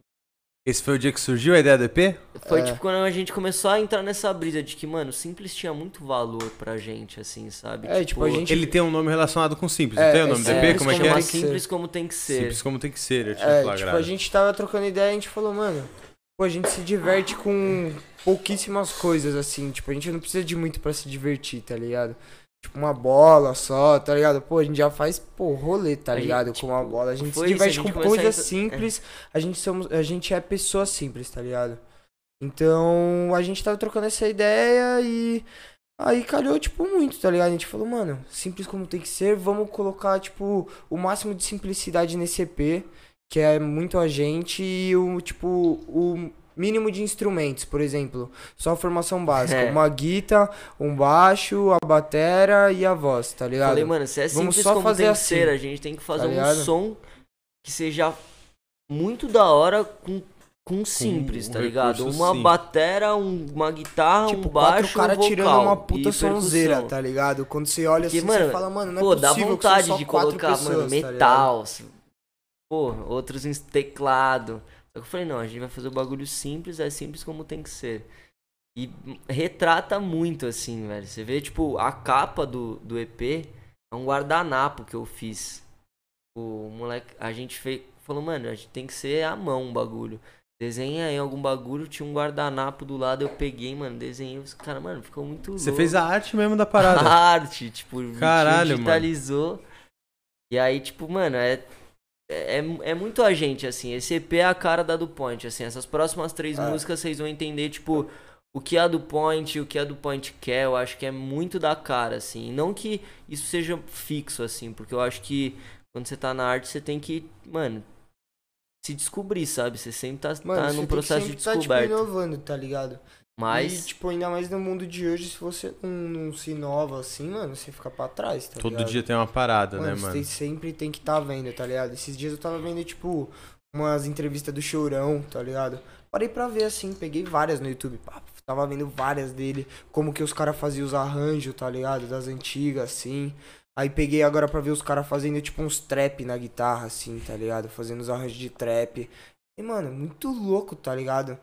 Esse foi o dia que surgiu a ideia do EP? Foi É. tipo quando a gente começou a entrar nessa brisa de que, mano, o Simples tinha muito valor pra gente, assim, sabe? É, tipo, a gente- Ele tem um nome relacionado com Simples, É, não tem o nome do é EP? Simples Como é que é? chama tem que Simples ser. como tem que ser. Simples como tem que ser, eu tinha É, tipo, a gente tava trocando ideia e a gente falou, mano, pô, a gente se diverte com pouquíssimas coisas, assim. Tipo, a gente não precisa de muito pra se divertir, tá ligado? Tipo, uma bola só, tá ligado? Pô, a gente já faz, pô, rolê, tá A gente, ligado? tipo, com uma bola. A gente se diverte gente com começou a coisas entrar- simples. A gente somos, a gente é pessoa simples, tá ligado? Então, a gente tava trocando essa ideia e aí calhou, tipo, muito, tá ligado? A gente falou, mano, simples como tem que ser, vamos colocar, tipo, o máximo de simplicidade nesse EP, que é muito a gente, e o, tipo, o mínimo de instrumentos, por exemplo, só a formação básica, É. uma guitarra, um baixo, a batera e a voz, tá ligado? Falei, mano, se é Vamos simples só como fazer tem assim, que ser, a gente tem que fazer um ligado? som que seja muito da hora com, com simples, um tá ligado? recurso Uma simples. batera, um- uma guitarra, Tipo, um baixo, quatro cara um vocal tirando uma puta sonzeira, tá ligado? Quando você olha assim, Que, mano, você fala, mano, não é Pô, dá possível que são vontade só de quatro colocar, pessoas, mano, tá metal. pô, outros em teclado. Só que eu falei, não, a gente vai fazer o bagulho simples, é simples como tem que ser. E retrata muito, assim, velho. Você vê, tipo, a capa do, do EP é um guardanapo que eu fiz. O moleque, a gente fez, falou, mano, a gente tem que ser à mão o bagulho. Desenha aí algum bagulho, tinha um guardanapo do lado, eu peguei, mano, desenhei. os Cara, mano, ficou muito Você louco. fez a arte mesmo da A parada. arte, tipo, Caralho, mano. digitalizou. E aí, tipo, mano, é, é, é muito a gente, assim. Esse EP é a cara da do Point, assim. Essas próximas três É. músicas vocês vão entender, tipo, o que a do Point, o que a do Point quer. Eu acho que é muito da cara, assim. Não que isso seja fixo, assim, porque eu acho que quando você tá na arte, você tem que, mano, se descobrir, sabe? Você sempre tá, Mano, tá num processo de sempre tá, tipo, descoberta. inovando, tá ligado? Mas. E, tipo, ainda mais no mundo de hoje, se você não, não se inova assim, mano, você fica pra trás, tá Todo ligado? dia tem uma parada, Mano, né, você mano? tem- sempre tem que tá vendo, tá ligado? Esses dias eu tava vendo, tipo, umas entrevistas do Chorão, tá ligado? Parei pra ver, assim, peguei várias no YouTube, pá, tava vendo várias dele, como que os caras faziam os arranjos, tá ligado? Das antigas, assim. Aí peguei agora pra ver os caras fazendo, tipo, uns trap na guitarra, assim, tá ligado? Fazendo os arranjos de trap. E, mano, muito louco, tá ligado?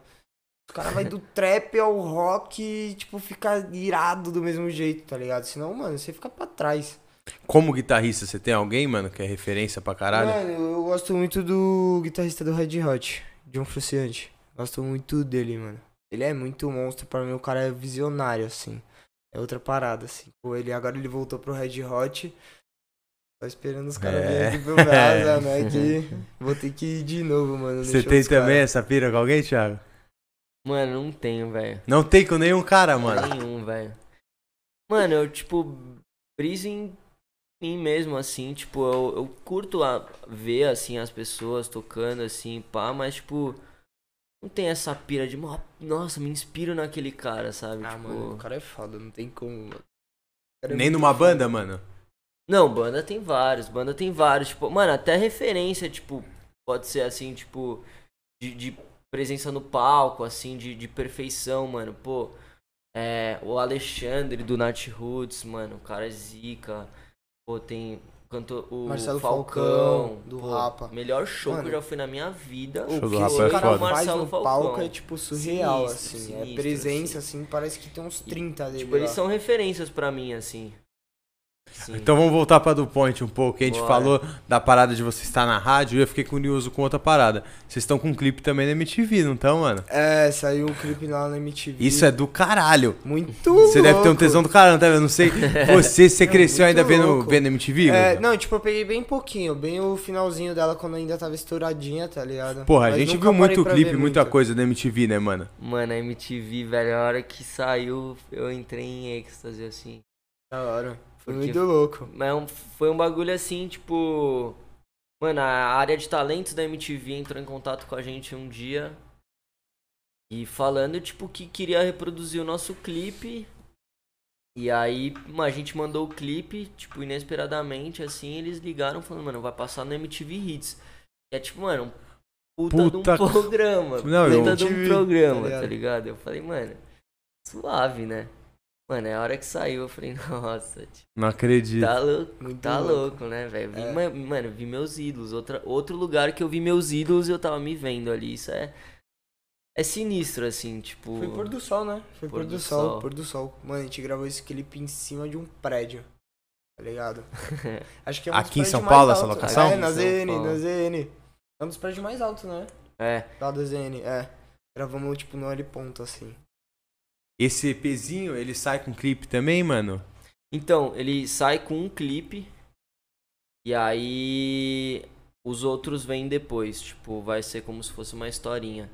Os caras vai do trap ao rock e, tipo, fica irado do mesmo jeito, tá ligado? Senão, mano, você fica pra trás. Como guitarrista, você tem alguém, mano, que é referência pra caralho? Mano, eu gosto muito do guitarrista do Red Hot, John Frusciante. Gosto muito dele, mano. Ele é muito monstro, pra mim o cara é visionário, assim. É outra parada, assim. Pô, ele, agora ele voltou pro Red Hot. Tô esperando os caras É. virem aqui pro Brasa, né? Que vou ter que ir de novo, mano. no Você tem também caras. essa pira com alguém, Thiago? Mano, não tenho, velho. Não tem com nenhum cara, mano. Nenhum, velho. Mano, eu, tipo, briso em mim mesmo, assim, tipo, eu, eu curto a, ver, assim, as pessoas tocando, assim, pá, mas, tipo, não tem essa pira de, "Mo- nossa, me inspiro naquele cara, sabe? Ah, tipo, mano, o cara é foda, não tem como. é Nem numa foda. banda, mano. Não, banda tem vários, banda tem vários, tipo, mano, até referência, tipo, pode ser assim, tipo, de, de presença no palco, assim, de, de perfeição, mano, pô, é, o Alexandre do Nat Roots, mano, o cara é zica, pô, tem cantor, o Marcelo Falcão, Falcão, do pô, Rapa. melhor show Mano, que eu já fui na minha vida, O Show do que Rapa esse é cara foda. faz Marcelo no Falcão. palco é tipo surreal, Sinistro, assim. sinistro, é presença, assim. assim, parece que tem uns 30 dele. tipo, eles lá. são referências pra mim, assim. Sim. Então vamos voltar pra do Point um pouco. que A gente Bora. falou da parada de você estar na rádio e eu fiquei curioso com outra parada. Vocês estão com um clipe também na MTV, não estão, mano? É, saiu um clipe lá na MTV. Isso é do caralho. muito Você deve ter um louco. tesão do caralho, tá vendo? Eu não sei. Você, você É cresceu ainda vendo, louco. vendo MTV? É, mano? não, tipo, eu peguei bem pouquinho, bem o finalzinho dela quando ainda tava estouradinha, tá ligado? Porra, a Mas gente nunca viu muito clipe, muita muito. coisa da MTV, né, mano? Mano, a MTV, velho, a hora que saiu, eu entrei em êxtase, assim. Da hora. Foi muito louco. Mas é foi um bagulho assim, tipo. Mano, a área de talentos da MTV entrou em contato com a gente um dia. E falando, tipo, que queria reproduzir o nosso clipe. E aí, a gente mandou o clipe, tipo, inesperadamente, assim, eles ligaram falando, mano, vai passar no MTV Hits. E é tipo, mano, puta, Puta de um programa. Não, eu- puta de um programa, tá tá ligado? Eu falei, mano, suave, né? Mano, é a hora que saiu, eu falei, nossa, tipo, Não acredito. Tá louco, Muito tá louco. louco, né, velho? É. ma- Mano, vi meus ídolos. Outra, outro lugar que eu vi meus ídolos e eu tava me vendo ali. Isso é é sinistro, assim, tipo. Foi pôr do sol, né? Foi Pôr pôr, do do, sol, sol. pôr do sol. Mano, a gente gravou esse clipe em cima de um prédio. Tá ligado? Acho que é um Aqui em São Paulo, essa locação? É, na ZN, Paulo. na ZN. É um dos prédios mais altos, né? É. Lá da ZN, é. Gravamos, tipo, no L ponto, assim. Esse EPzinho, ele sai com clipe também, mano? Então, ele sai com um clipe. E aí. Os outros vêm depois. Tipo, vai ser como se fosse uma historinha.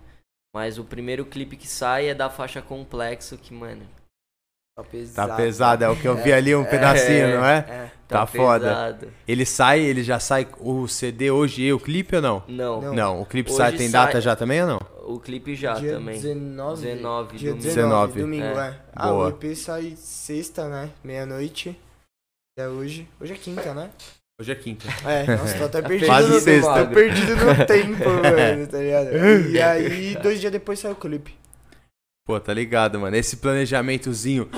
Mas o primeiro clipe que sai é da faixa Complexo, que, mano. Tá pesado. Tá pesado, é o que eu vi ali, um pedacinho, não é? É. Tá foda. pesado. Ele sai, ele já sai o CD hoje e o clipe ou não? Não, Não. Não, o clipe Hoje sai, tem sai- data já também ou não? O clipe já Dia também. 19. 19, Dia domingo. 19, 19, domingo, é. é. Ah, Boa. o EP sai sexta, né? Meia-noite. É hoje. Hoje é quinta, né? Hoje é quinta. É, nossa, tô até perdido Quase no sexta. Tô perdido no tempo, mano, tá ligado? E aí, dois dias depois sai o clipe. Pô, tá ligado, mano. Esse planejamentozinho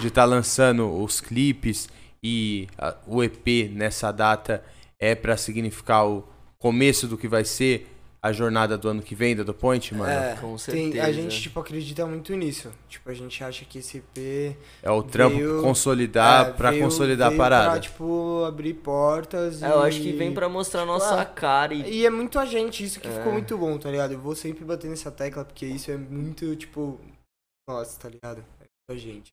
de tá lançando os clipes e a- o EP nessa data é pra significar o começo do que vai ser a jornada do ano que vem da Do Point, mano? É, É, Com tem, certeza. a gente, tipo, acredita muito nisso. Tipo, a gente acha que esse EP... o trampo Veio- consolidar, é, pra veio- consolidar a veio parada. Pra, tipo, abrir portas É, eu e- acho que vem pra mostrar nossa ah, cara e. E é muito a gente, isso que É. ficou muito bom, tá ligado? Eu vou sempre bater nessa tecla, porque isso é muito, tipo... Nossa, tá ligado? É muito a gente.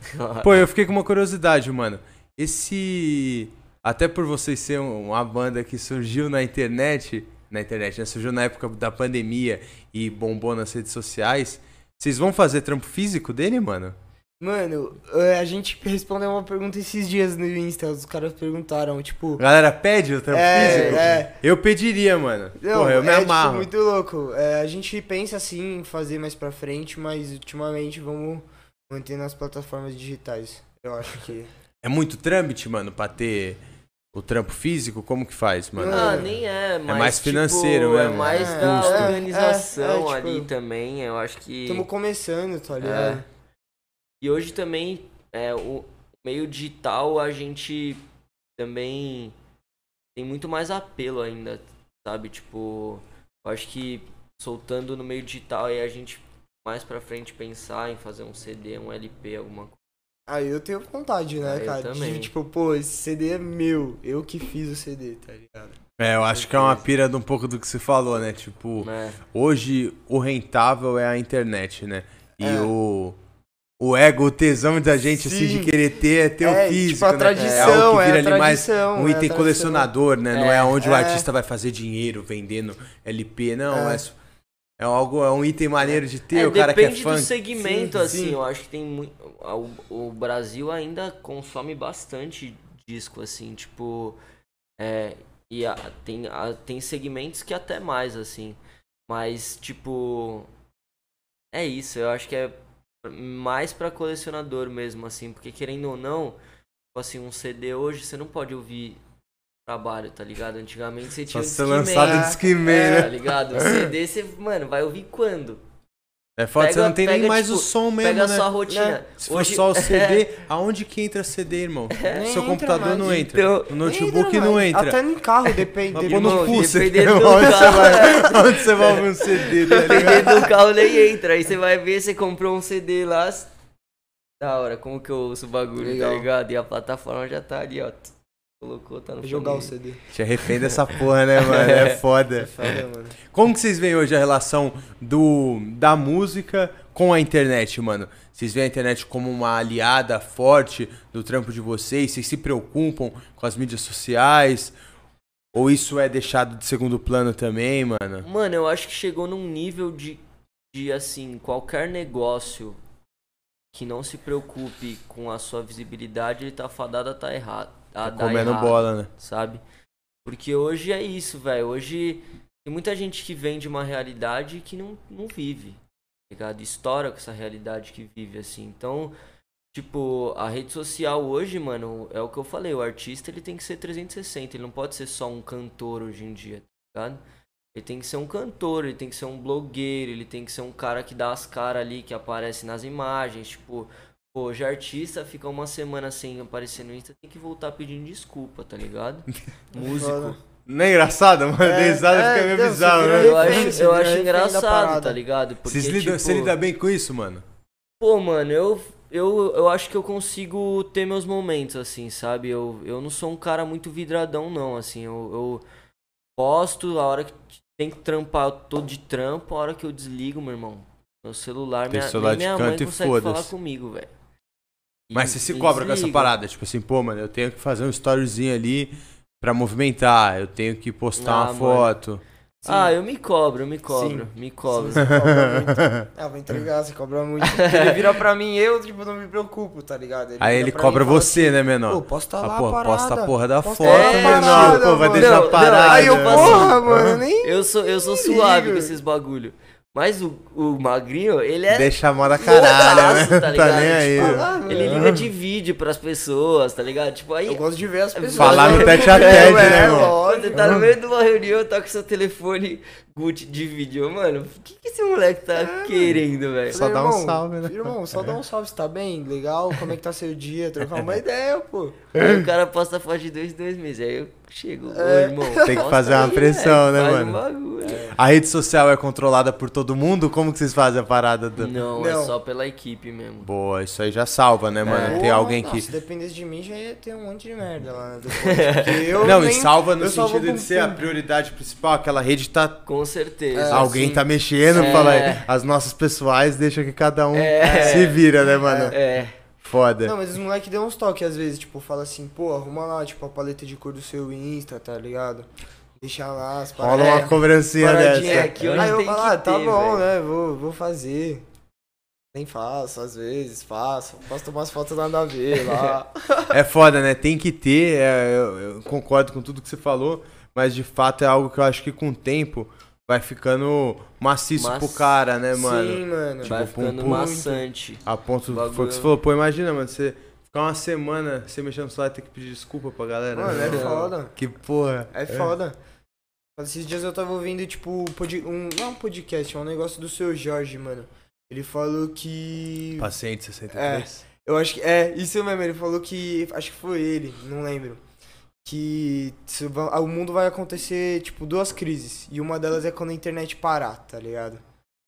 Pô, eu fiquei com uma curiosidade, mano. Esse. Até por vocês ser um- uma banda que surgiu na internet. Na internet, né? Surgiu na época da pandemia e bombou nas redes sociais. Vocês vão fazer trampo físico dele, mano? Mano, eh, a gente respondeu uma pergunta esses dias no Insta, os caras perguntaram, tipo... Galera pede o trampo É, físico? é. Eu pediria, mano. Não, Porra, eu me é, amarro. Tipo, muito louco. É, a gente pensa assim em fazer mais pra frente, mas ultimamente vamos manter nas plataformas digitais. Eu acho que. É muito trâmite, mano, pra ter o trampo físico? Como que faz, mano? Ah, nem é, mas. mais tipo, financeiro É mesmo. mais É, da é, organização é, é, tipo, ali também. Eu acho que. Estamos começando, tá ligado? É. E hoje também, é, o meio digital, a gente também tem muito mais apelo ainda, sabe? Tipo, eu acho que soltando no meio digital aí a gente mais pra frente pensar em fazer um CD, um LP, alguma coisa. Aí eu tenho vontade, né, Ah, cara? De, tipo, pô, esse CD é meu. Eu que fiz o CD, tá ligado? É, eu acho que é uma pira de um pouco do que você falou, né? Tipo, Né? hoje o rentável é a internet, né? E É. o, o ego, o tesão da gente, assim, Sim. de querer ter é ter o é, físico, tipo, a né? tradição, é algo que é vira a ali mais um é item colecionador, né? Não é É, onde o é. artista vai fazer dinheiro vendendo LP, não. É, É. é algo, é um item maneiro de ter, É, o cara que é depende fã. do segmento, Sim, assim. sim. Eu acho que tem muito. O, o Brasil ainda consome bastante disco, assim, tipo. É, e a- tem, a- tem segmentos que até mais, assim. Mas, tipo. É isso, eu acho que é mais pra colecionador mesmo, assim. Porque querendo ou não, tipo assim, um CD hoje você não pode ouvir trabalho, tá ligado? Antigamente você Só tinha um ser Discman, lançado de Discman, Tá né? ligado? O CD você, mano, vai ouvir quando? É foda, você Pega- não tem nem pega, mais tipo, o som mesmo, Pega a né? sua rotina. Né? Se for Hoje- só o CD, aonde que entra CD, irmão? Nem Seu entra computador mais. não entra. Então, o notebook Nem não mais. entra. Até no carro, depende. Mas no cu, você dependendo do onde você carro, vai, onde você vai ouvir um CD, tá? Dependendo do carro nem entra. Aí você vai ver, você comprou um CD lá. Da hora, como que eu ouço o bagulho, Legal. tá ligado? E a plataforma já tá ali, ó. Colocou, tá no Vou jogar o. CD. Te arrepende dessa porra, né, mano? É foda. Foda, mano. Como que vocês veem hoje a relação do, da música com a internet, mano? Vocês veem a internet como uma aliada forte do trampo de vocês? Vocês se preocupam com as mídias sociais? Ou isso é deixado de segundo plano também, mano? Mano, eu acho que chegou num nível de, de assim, qualquer negócio que não se preocupe com a sua visibilidade, ele tá fadado a tá errado. A Tá dar comendo errado. bola, né? sabe? Porque hoje é isso, velho. Hoje tem muita gente que vem de uma realidade que não, não vive, tá ligado? Estoura com essa realidade que vive, assim. Então, tipo, a rede social hoje, mano, é o que eu falei, o artista ele tem que ser 360, ele não pode ser só um cantor hoje em dia, tá ligado? Ele tem que ser um cantor, ele tem que ser um blogueiro, ele tem que ser um cara que dá as caras ali, que aparece nas imagens, tipo, pô, hoje artista fica uma semana sem aparecer no Insta, tem que voltar pedindo desculpa, tá ligado? Músico. Não é engraçado, mano? É, Dei risada é, fica meio bizarro, né? Eu acho, eu vira acho engraçado, tá ligado? Porque, Vocês lidam, tipo, Você lida bem com isso, mano? Pô, mano, eu, eu, eu acho que eu consigo ter meus momentos, assim, sabe? Eu, eu não sou um cara muito vidradão, não, assim. Eu, eu posto, a hora que tem que trampar, eu tô de trampo, a hora que eu desligo, meu irmão. Meu celular, Tem minha, celular minha mãe consegue falar comigo, velho. Mas você se cobra com essa parada, tipo assim, pô, mano, eu tenho que fazer um storyzinho ali pra movimentar, eu tenho que postar Ah, uma mano. foto. Ah, eu me cobro, eu me cobro, me cobro. Sim, você cobra muito. Ah, vou entregar, você cobra muito. Porque Ele vira pra mim, eu, tipo, não me preocupo, tá ligado? Aí vira ele cobra e fala você, né, menor? Pô, posta Ah, lá pô, a parada. posta a porra da foto, a menor. parada, Pô, vai mano. deixar Não, parado. não, Aí eu, assim, porra, mano, nem... Eu sou, eu sou suave com esses bagulho. Mas o, o magrinho, ele é. Deixa a moda caralho, né? tá Tá, ligado? nem aí. Tipo? Ah, mano. Ele liga de vídeo pras pessoas, tá ligado? Tipo, aí. Eu gosto de ver as pessoas. Falar no tete a tete, É, né, é? Quando você tá no meio de uma reunião, tá com seu telefone Gucci de vídeo. Mano, o que, que esse moleque tá querendo, velho? Só dá um salve, né? Irmão, só dá um salve, você tá bem? Legal? Como é que tá seu dia? Trocar uma ideia, pô. Aí o cara posta foto de dois, dois meses. Aí eu chego, ô É. irmão. Tem que fazer uma aí, pressão, né, mano? Um bagulho. A rede social é controlada por todo mundo? Como que vocês fazem a parada? Do... Não, é Não. só pela equipe mesmo. Boa, isso aí já salva, né, mano? Tem Porra, alguém não, que... Se dependesse de mim, já ia ter um monte de merda lá. né, depois, eu Não, nem- e salva no eu sentido de ser a prioridade principal. Aquela rede tá... Com certeza. É, Alguém assim, tá mexendo, É. fala aí. As nossas pessoais deixa que cada um É. se vira, né, mano? É. Foda. Não, mas os moleques dão uns toques às vezes, tipo, fala assim, pô, arruma lá, tipo, a paleta de cor do seu Insta, tá ligado? Deixa lá as Rola paradas. uma cobrancinha dessa. aqui, Aí eu falo, ah, tá ter, bom, velho. né? Vou, vou fazer. Nem faço, às vezes faço. Posto umas fotos nada a ver lá. É foda, né? Tem que ter, é, eu, eu concordo com tudo que você falou, mas de fato é algo que eu acho que com o tempo vai ficando maciço Mas- pro cara, né, mano? Sim, mano. Vai Tipo, ficando pum, pum. maçante. A ponto Bagulho. foi o que você falou, pô, imagina, mano, você ficar uma semana sem mexer no celular e ter que pedir desculpa pra galera. Mano, né? é foda. Que porra. É foda. Esses dias eu tava ouvindo, tipo, um, não é um podcast, é um negócio do seu Jorge, mano. Ele falou que. Paciente 63. Eu acho que. É, isso mesmo, ele falou que. Acho que foi ele, não lembro. Que va- o mundo vai acontecer, tipo, duas crises. E uma delas é quando a internet parar, tá ligado?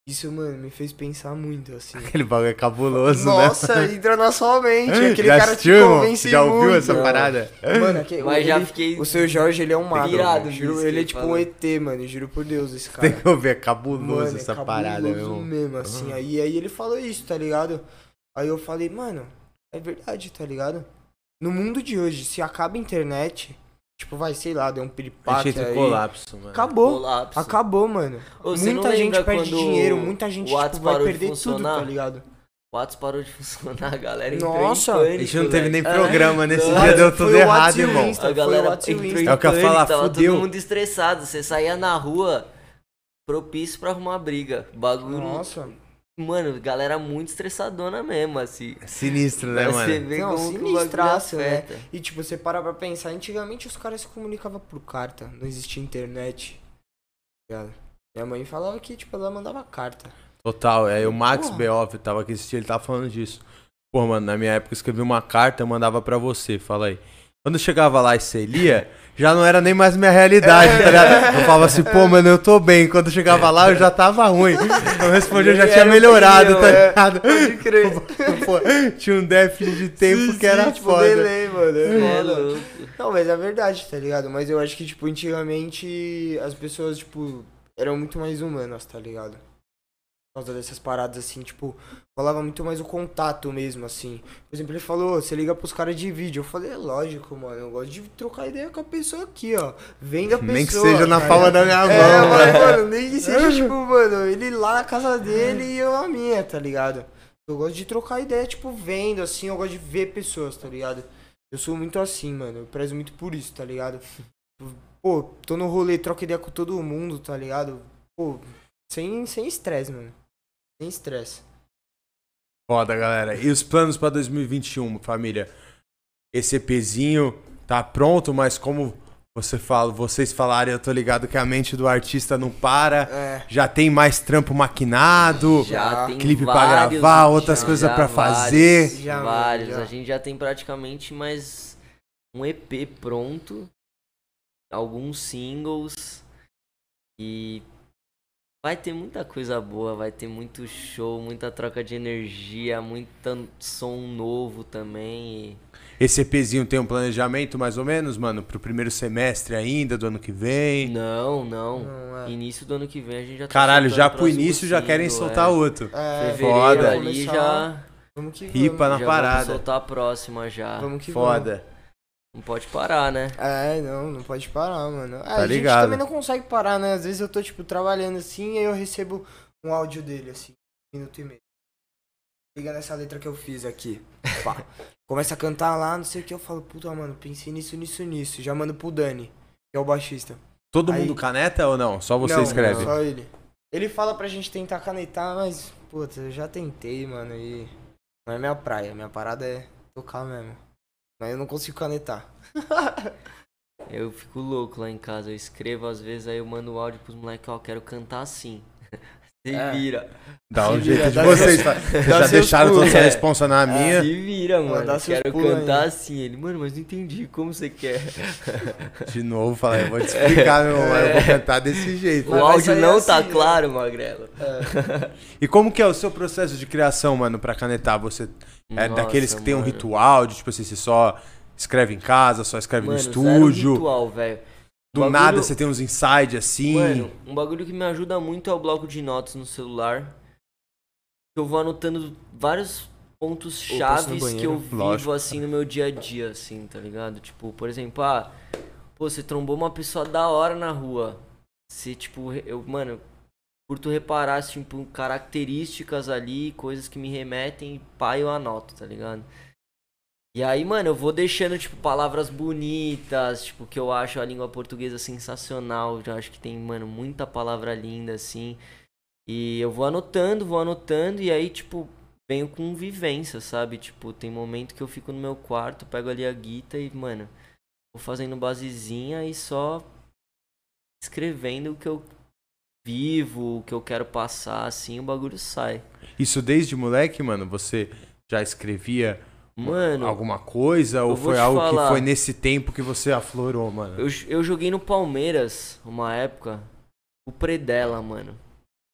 Isso, mano, me fez pensar muito, assim. Aquele bagulho é cabuloso, Nossa, né? entra na sua mente. Aquele Já cara assistiu, te convence Já ouviu muito. essa parada? Mano, aquele, Mas já ele- fiquei. o seu Jorge, ele é um mago. Pirado mano. Juro, ele é que tipo ele um falou. ET, mano. Juro por Deus, esse cara. Tem que ouvir, é cabuloso Mano, é essa cabuloso parada, meu irmão. mesmo, assim. Aí, aí ele falou isso, tá ligado? Aí eu falei, mano, é verdade, tá ligado? No mundo de hoje, se acaba a internet, tipo, vai, sei lá, deu um A piripaque aí. colapso, mano. Acabou. Colapso. Acabou, mano. Ô, muita gente perde dinheiro, muita gente tipo, vai perder tudo, tá ligado? O Whats parou de funcionar, a galera entrou Nossa, em A pânico, gente não teve nem programa nesse Não, dia, deu tudo errado, irmão. Insta. A galera entrou em É o que eu falar, tava fudeu. todo mundo estressado. Você saía na rua propício pra arrumar briga. Bagulho. Nossa. Mano, galera muito estressadona mesmo, assim. Sinistro, né, mano? Você Não, como sinistraço, né? E tipo, você para pra pensar, antigamente os caras se comunicavam por carta, não existia internet. ligado? Minha mãe falava que, tipo, ela mandava carta. Total, é, o Max Porra. Beoff tava aqui assistindo, ele tava falando disso. Pô, mano, na minha época eu escrevi uma carta, eu mandava pra você, fala aí. Quando eu chegava lá e você lia, já não era nem mais minha realidade, tá ligado? Eu falava assim, pô, mano, eu tô bem. Quando eu chegava lá, eu já tava ruim. Eu respondi, eu já tinha melhorado, tá é. ligado? Pode crer. Pô, tinha um déficit de tempo Sim, que era sim, tipo, foda. delay, mano. É É foda. louco. Não, mas é verdade, tá ligado? Mas eu acho que, tipo, antigamente as pessoas, tipo, eram muito mais humanas, tá ligado? Por causa dessas paradas, assim, tipo, rolava muito mais o contato mesmo, assim. Por exemplo, ele falou, você liga pros caras de vídeo. Eu falei, é lógico, mano, eu gosto de trocar ideia com a pessoa aqui, ó. Vem da pessoa. Nem que seja na palma da minha mão, É, mano. mas, mano, nem que seja, tipo, mano, ele lá na casa dele e eu na minha, tá ligado? Eu gosto de trocar ideia, tipo, vendo, assim, eu gosto de ver pessoas, tá ligado? Eu sou muito assim, mano, eu prezo muito por isso, tá ligado? Pô, tô no rolê, troco ideia com todo mundo, tá ligado? Pô, sem sem estresse, mano. Sem estresse. Foda, galera. E os planos pra 2021, família? Esse EPzinho tá pronto, mas como você fala, vocês falaram, eu tô ligado que a mente do artista não para. É. Já tem mais trampo maquinado, Já tem clipe pra vários, gravar, outras já- coisas vários, fazer. Já, vários. já. A gente já tem praticamente mais um EP pronto. alguns singles e vai ter muita coisa boa, vai ter muito show, muita troca de energia, muito som novo também. E... Esse EPzinho tem um planejamento mais ou menos, mano, pro primeiro semestre ainda, do ano que vem? Não, não. não é. Início do ano que vem a gente já tá Caralho, já pro início já querem soltar é. outro. É, Fevereiro Foda. ali já. Vamos que Ripa vamos. na já parada. Vamos soltar a próxima já. Vamos que Foda. Vamos. Não pode parar, né? É, não, não pode parar, mano. É, Tá a gente ligado. também não consegue parar, né? Às vezes eu tô, tipo, trabalhando assim e aí eu recebo um áudio dele, assim, um minuto e meio. Liga nessa letra que eu fiz aqui. Pá. Começa a cantar lá, não sei o que, eu falo, puta, mano, pensei nisso, nisso, nisso. Já mando pro Dani, que é o baixista. Todo Aí- mundo caneta ou não? Só você Não, escreve? Só ele. Ele fala pra gente tentar canetar, mas, puta, eu já tentei, mano, e não é minha praia. Minha parada é tocar mesmo. Mas eu não consigo canetar. Eu fico louco lá em casa, eu escrevo às vezes, aí eu mando o áudio pros moleques, ó, quero cantar assim. Se É. vira. Dá um Se jeito vira, de vocês. tá? dá Já deixaram pulos. toda essa É. responsa na minha. Se vira, mano. Quero pulos cantar aí. assim. Ele, mano, mas não entendi como você quer. De novo, falar, eu vou te explicar, meu irmão. Eu vou cantar desse jeito. O áudio não assim, tá né? claro, Magrelo. E como que é o seu processo de criação, mano, pra canetar? Você é Nossa, daqueles que tem um mano. ritual, de tipo assim, você só escreve em casa, só escreve Mano, no zero estúdio. ritual, velho. Do Bagulho- nada você tem uns insights assim. Mano, um bagulho que me ajuda muito é o bloco de notas no celular. Eu vou anotando vários pontos chaves que eu vivo Lógico. assim no meu dia a dia, assim, tá ligado? Tipo, por exemplo, ah, pô, você trombou uma pessoa da hora na rua. Se, tipo, eu, mano, curto reparar, tipo, características ali, coisas que me remetem, pá, eu anoto, tá ligado? E aí, mano, eu vou deixando, tipo, palavras bonitas, tipo, que eu acho a língua portuguesa sensacional. Eu acho que tem, mano, muita palavra linda, assim. E eu vou anotando, vou anotando, e aí, tipo, venho com vivência, sabe? Tipo, tem momento que eu fico no meu quarto, pego ali a guita e, mano, vou fazendo basezinha e só escrevendo o que eu vivo, o que eu quero passar, assim, o bagulho sai. Isso desde moleque, mano, você já escrevia Mano, alguma coisa? Ou foi algo que falar. foi nesse tempo que você aflorou, mano? Eu, eu joguei no Palmeiras uma época. O Predella, mano.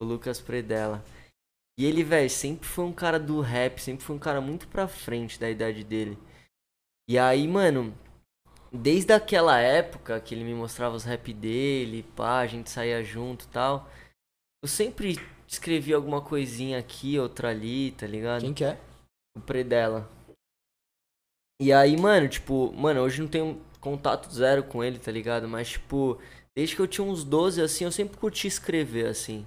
O Lucas Predella. E ele, velho, sempre foi um cara do rap, sempre foi um cara muito pra frente da idade dele. E aí, mano, desde aquela época que ele me mostrava os rap dele, pá, a gente saía junto e tal. Eu sempre escrevia alguma coisinha aqui, outra ali, tá ligado? Quem que é? o Predella. E aí, mano, tipo, mano, hoje não tenho contato zero com ele, tá ligado? Mas, tipo, desde que eu tinha uns 12, assim, eu sempre curti escrever, assim.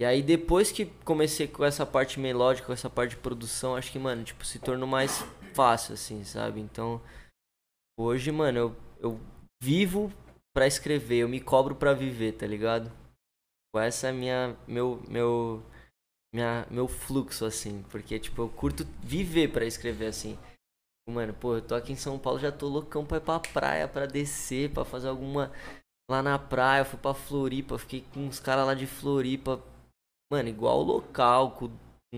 E aí, depois que comecei com essa parte melódica, com essa parte de produção, acho que, mano, tipo, se tornou mais fácil, assim, sabe? Então, hoje, mano, eu, eu vivo pra escrever, eu me cobro pra viver, tá ligado? Essa é minha, meu, meu, minha, meu fluxo, assim. Porque, tipo, eu curto viver pra escrever, assim. Mano, pô, eu tô aqui em São Paulo, já tô loucão pra ir pra praia, pra descer, pra fazer alguma. Lá na praia, fui pra Floripa, fiquei com uns caras lá de Floripa. Mano, igual local, com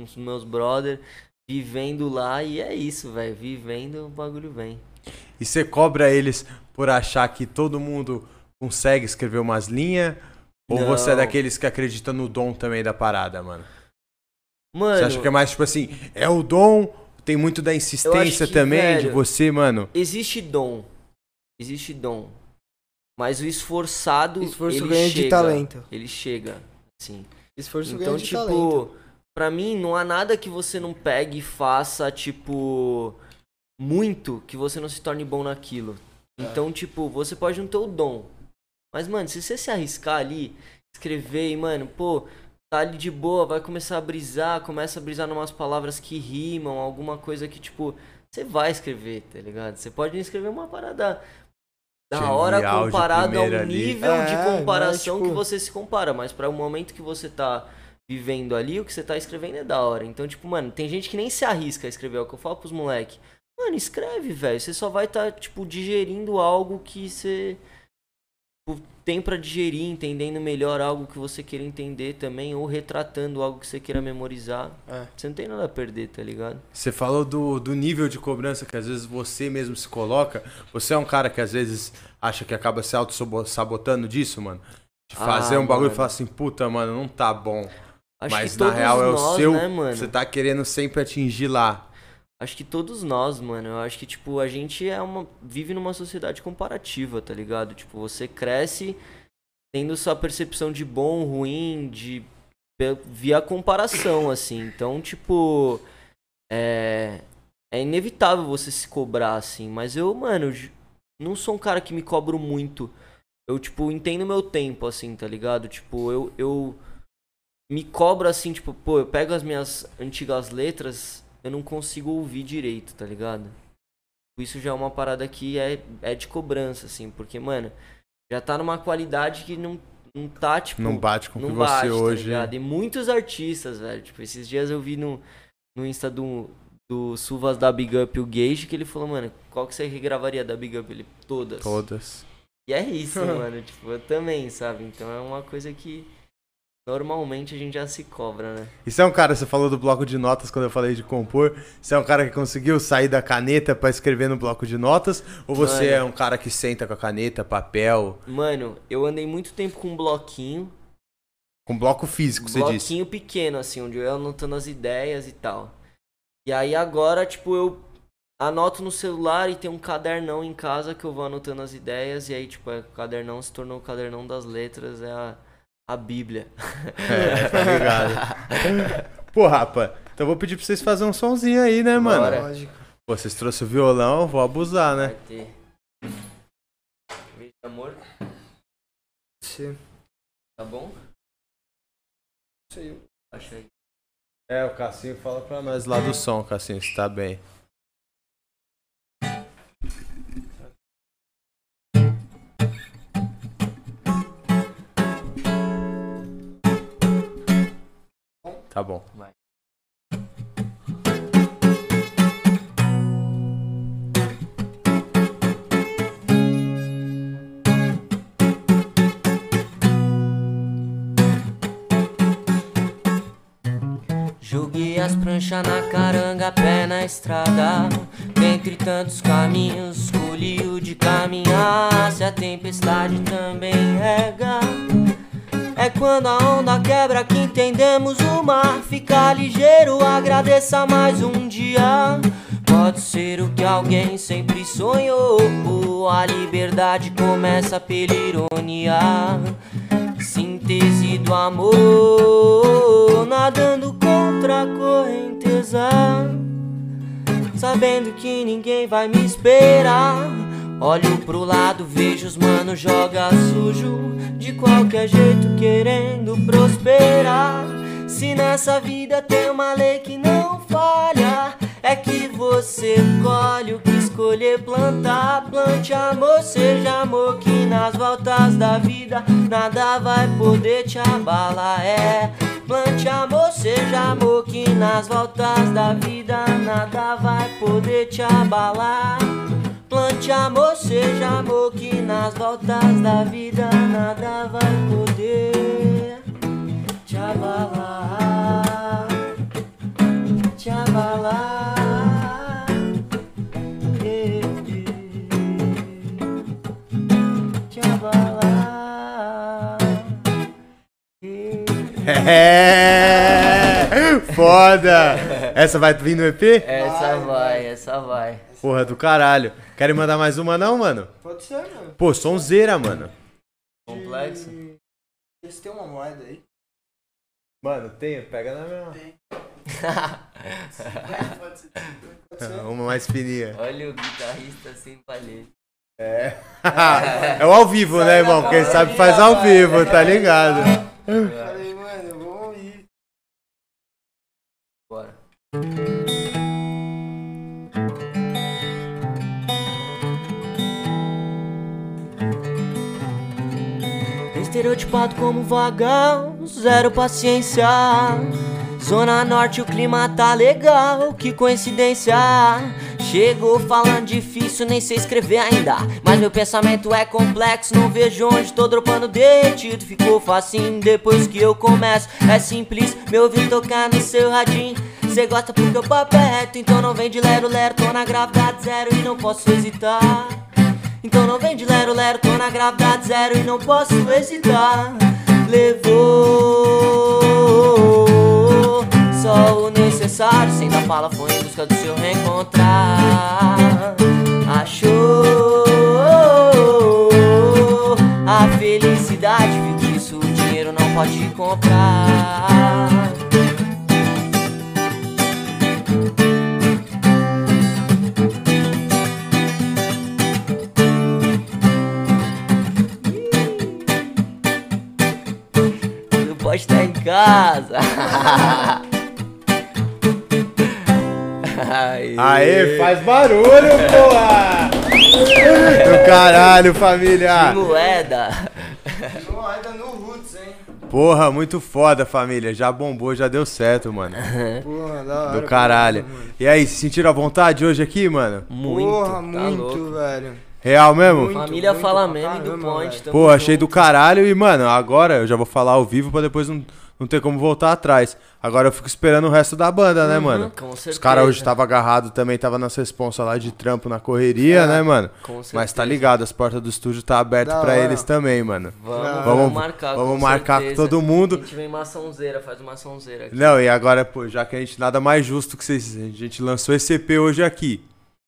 os meus brother, vivendo lá, e é isso, velho. Vivendo, o bagulho vem. E você cobra eles por achar que todo mundo consegue escrever umas linhas? Ou Não. você é daqueles que acredita no dom também da parada, mano? Mano, Você acha que é mais tipo assim, é o dom, tem muito da insistência que, também de velho, você, mano? existe dom. Existe dom. Mas o esforçado. Esforço ele ganha de chega, talento. Ele chega, sim. Esforço Então, ganha de tipo, talento. pra mim não há nada que você não pegue e faça, tipo, muito que você não se torne bom naquilo. É. Então, tipo, você pode não ter o dom. Mas, mano, se você se arriscar ali, escrever e, mano, pô, tá ali de boa, vai começar a brisar, começa a brisar numas palavras que rimam, alguma coisa que, tipo, você vai escrever, tá ligado? Você pode escrever uma parada da Genial hora comparado ao ali. nível É, de mas, comparação tipo- que você se compara, mas para o momento que você tá vivendo ali, o que você tá escrevendo é da hora. Então, tipo, mano, tem gente que nem se arrisca a escrever, é o que eu falo pros moleque. Mano, escreve, velho. Você só vai estar, tá, tipo, digerindo algo que você. Tem pra digerir, entendendo melhor algo que você queira entender também, ou retratando algo que você queira memorizar. É. Você não tem nada a perder, tá ligado? Você falou do, do nível de cobrança que às vezes você mesmo se coloca. Você é um cara que às vezes acha que acaba se auto-sabotando disso, mano? De Ah, fazer um bagulho e mano. falar assim, puta, mano, não tá bom. Acho Mas na real é o nós, seu. né? Você tá querendo sempre atingir lá. Acho que todos nós, mano. Eu acho que, tipo, a gente é uma. vive numa sociedade comparativa, tá ligado? Tipo, você cresce tendo sua percepção de bom, ruim, de. via comparação, assim. Então, tipo. É. É inevitável você se cobrar, assim. Mas eu, mano, não sou um cara que me cobro muito. Eu, tipo, entendo meu tempo, assim, tá ligado? Tipo, eu. eu me cobro assim, tipo, pô, eu pego as minhas antigas letras, eu não consigo ouvir direito, tá ligado? Isso já é uma parada que é, é de cobrança, assim, porque, mano, já tá numa qualidade que não, não tá, tipo. Não bate com o que não você bate, tá hoje. ligado? E muitos artistas, velho. Tipo, esses dias eu vi no, no Insta do, do Suvas da Big Up o Gage que ele falou, mano, qual que você regravaria da Big Up? Ele, todas. Todas. E é isso, mano. Tipo, eu também, sabe? Então é uma coisa que normalmente a gente já se cobra, né? Você é um cara, você falou do bloco de notas quando eu falei de compor. Você é um cara que conseguiu sair da caneta pra escrever no bloco de notas? Ou você Mano. é um cara que senta com a caneta, papel, Mano, eu andei muito tempo com um bloquinho. com bloco físico, você disse? bloquinho pequeno, assim, onde eu ia anotando as ideias e tal. E aí agora, tipo, eu anoto no celular e tem um cadernão em casa que eu vou anotando as ideias. E aí, tipo, é, o cadernão se tornou o cadernão das letras, é a, a Bíblia. É, tá ligado? Pô, rapa, então eu vou pedir pra vocês fazerem um sonzinho aí, né, mano? Bora. Lógico. Pô, vocês trouxeram o violão, eu vou abusar, né? Vai ter. Beijo amor, Você. tá bom? Sei. Acha aí. É, o Cassinho fala pra nós lá do som, Cassinho, se tá bem. Tá bom. Vai. Joguei as pranchas na caranga, pé na estrada. Dentre tantos caminhos, escolhi o de caminhar. Se a tempestade também rega. É quando a onda quebra que entendemos o mar. Fica ligeiro, agradeça mais um dia. Pode ser o que alguém sempre sonhou. A liberdade começa pela ironia. Síntese do amor, nadando contra a correnteza. Sabendo que ninguém vai me esperar. Olho pro lado, vejo os manos joga sujo. De qualquer jeito, querendo prosperar. Se nessa vida tem uma lei que não falha, é que você colhe o que escolher plantar. Plante amor, seja amor, que nas voltas da vida nada vai poder te abalar. É, plante amor, seja amor, que nas voltas da vida nada vai poder te abalar. Plante amor, seja amor, que nas voltas da vida nada vai poder te abalar. Te abalar. Te abalar. Eh. É! Foda! Essa vai vir no EP? Essa vai, essa vai. Porra do caralho. Querem mandar mais uma não, mano? Pode ser, mano. Pô, sonzeira, mano. Complexo? De- Você tem uma moeda aí? Mano, tem, pega na minha. Pode ser. Pode ser. Uma mais fininha. Olha o guitarrista sem palheta. É. é o ao vivo, né, irmão? Quem sabe faz ao vivo, tá ligado? Falei, mano, vamos ir. Bora. Estereotipado como vagão, zero paciência. Zona Norte o clima tá legal, que coincidência. Chegou falando difícil, nem sei escrever ainda. Mas meu pensamento é complexo, não vejo onde tô dropando detido. Ficou facinho depois que eu começo. É simples me ouvir tocar no seu radinho. Cê gosta porque o papo é reto, então não vem de lero lero. Tô na gravidade zero e não posso hesitar. Então não vem de lero lero, tô na gravidade zero e não posso hesitar. Levou só o necessário, sem dar fala, foi em busca do seu reencontrar. Achou a felicidade, viu que isso o dinheiro não pode comprar. Casa. Aê. Aê, faz barulho, porra! Do caralho, família! Moeda. Não, ainda no Roots, hein? Porra, muito foda, família. Já bombou, já deu certo, mano. Porra, da hora. Do caralho. mano. E aí, se sentiram à vontade hoje aqui, mano? Muito, Porra, tá muito, louco. velho. Real mesmo? Muito. Família fala pra mesmo e do Point. Pô, achei do caralho e, mano, agora eu já vou falar ao vivo pra depois não, não ter como voltar atrás. Agora eu fico esperando o resto da banda, né, mano? com Os certeza. caras hoje estavam agarrados também, tava nas responsas lá de trampo na correria, É, né, mano? com Mas certeza. tá ligado, as portas do estúdio tá abertas hora. eles também, mano. Vamos, Vamos- vamos marcar. vamos com marcar com todo mundo. A gente vem maçãozeira, faz uma maçãozeira aqui. Não, e agora, pô, já que a gente nada mais justo que vocês, a gente lançou esse EP hoje aqui.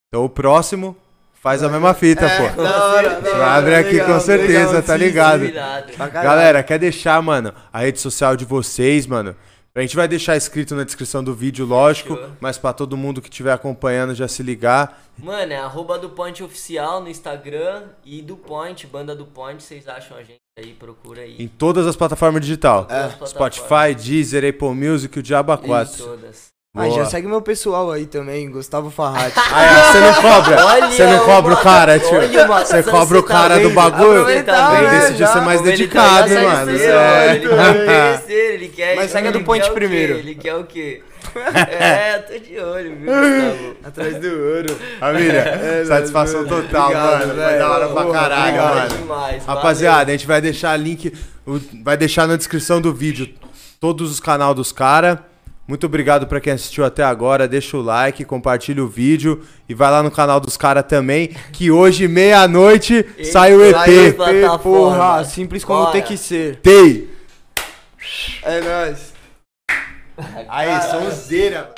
Então o próximo faz a mesma fita, É, pô. da hora, da hora, abrir aqui legal, com certeza, legal, tá ligado? Galera, quer deixar, mano, a rede social de vocês, mano? A gente vai deixar escrito na descrição do vídeo, lógico, Fechou. mas pra todo mundo que estiver acompanhando já se ligar. Mano, é arroba do Point Oficial no Instagram e do Point, banda do Point, vocês acham a gente aí, procura aí. Em todas as plataformas digital. Todas as Spotify. Deezer, Apple Music, o Diabo Em 4. Ah, Boa. já segue meu pessoal aí também, Gustavo Farratti. Ah, é, você não cobra? Olha Você não cobra o cara, tio? Você você cobra o tá cara do vendo? bagulho? Aproveitar, Ele né, decidiu já. ser mais ele dedicado, tá- mano? segue Cê é Ele quer conhecer, ele quer. Mas segue a ele do Point quer o quê? primeiro. Ele quer o quê? É, eu tô de olho, viu, Gustavo? Atrás do ouro. Família, É, satisfação total, Obrigado, mano. Foi velho. da hora pra caralho, obrigado mano. demais, Rapaziada, a gente vai deixar link, vai deixar na descrição do vídeo todos os canais dos caras. Muito obrigado pra quem assistiu até agora. Deixa o like, compartilha o vídeo e vai lá no canal dos caras também. Que hoje, meia-noite, sai o Sai EP. o plataforma. Porra, simples como Bora. tem que ser. Tei! É nóis. Aí, sonzeira.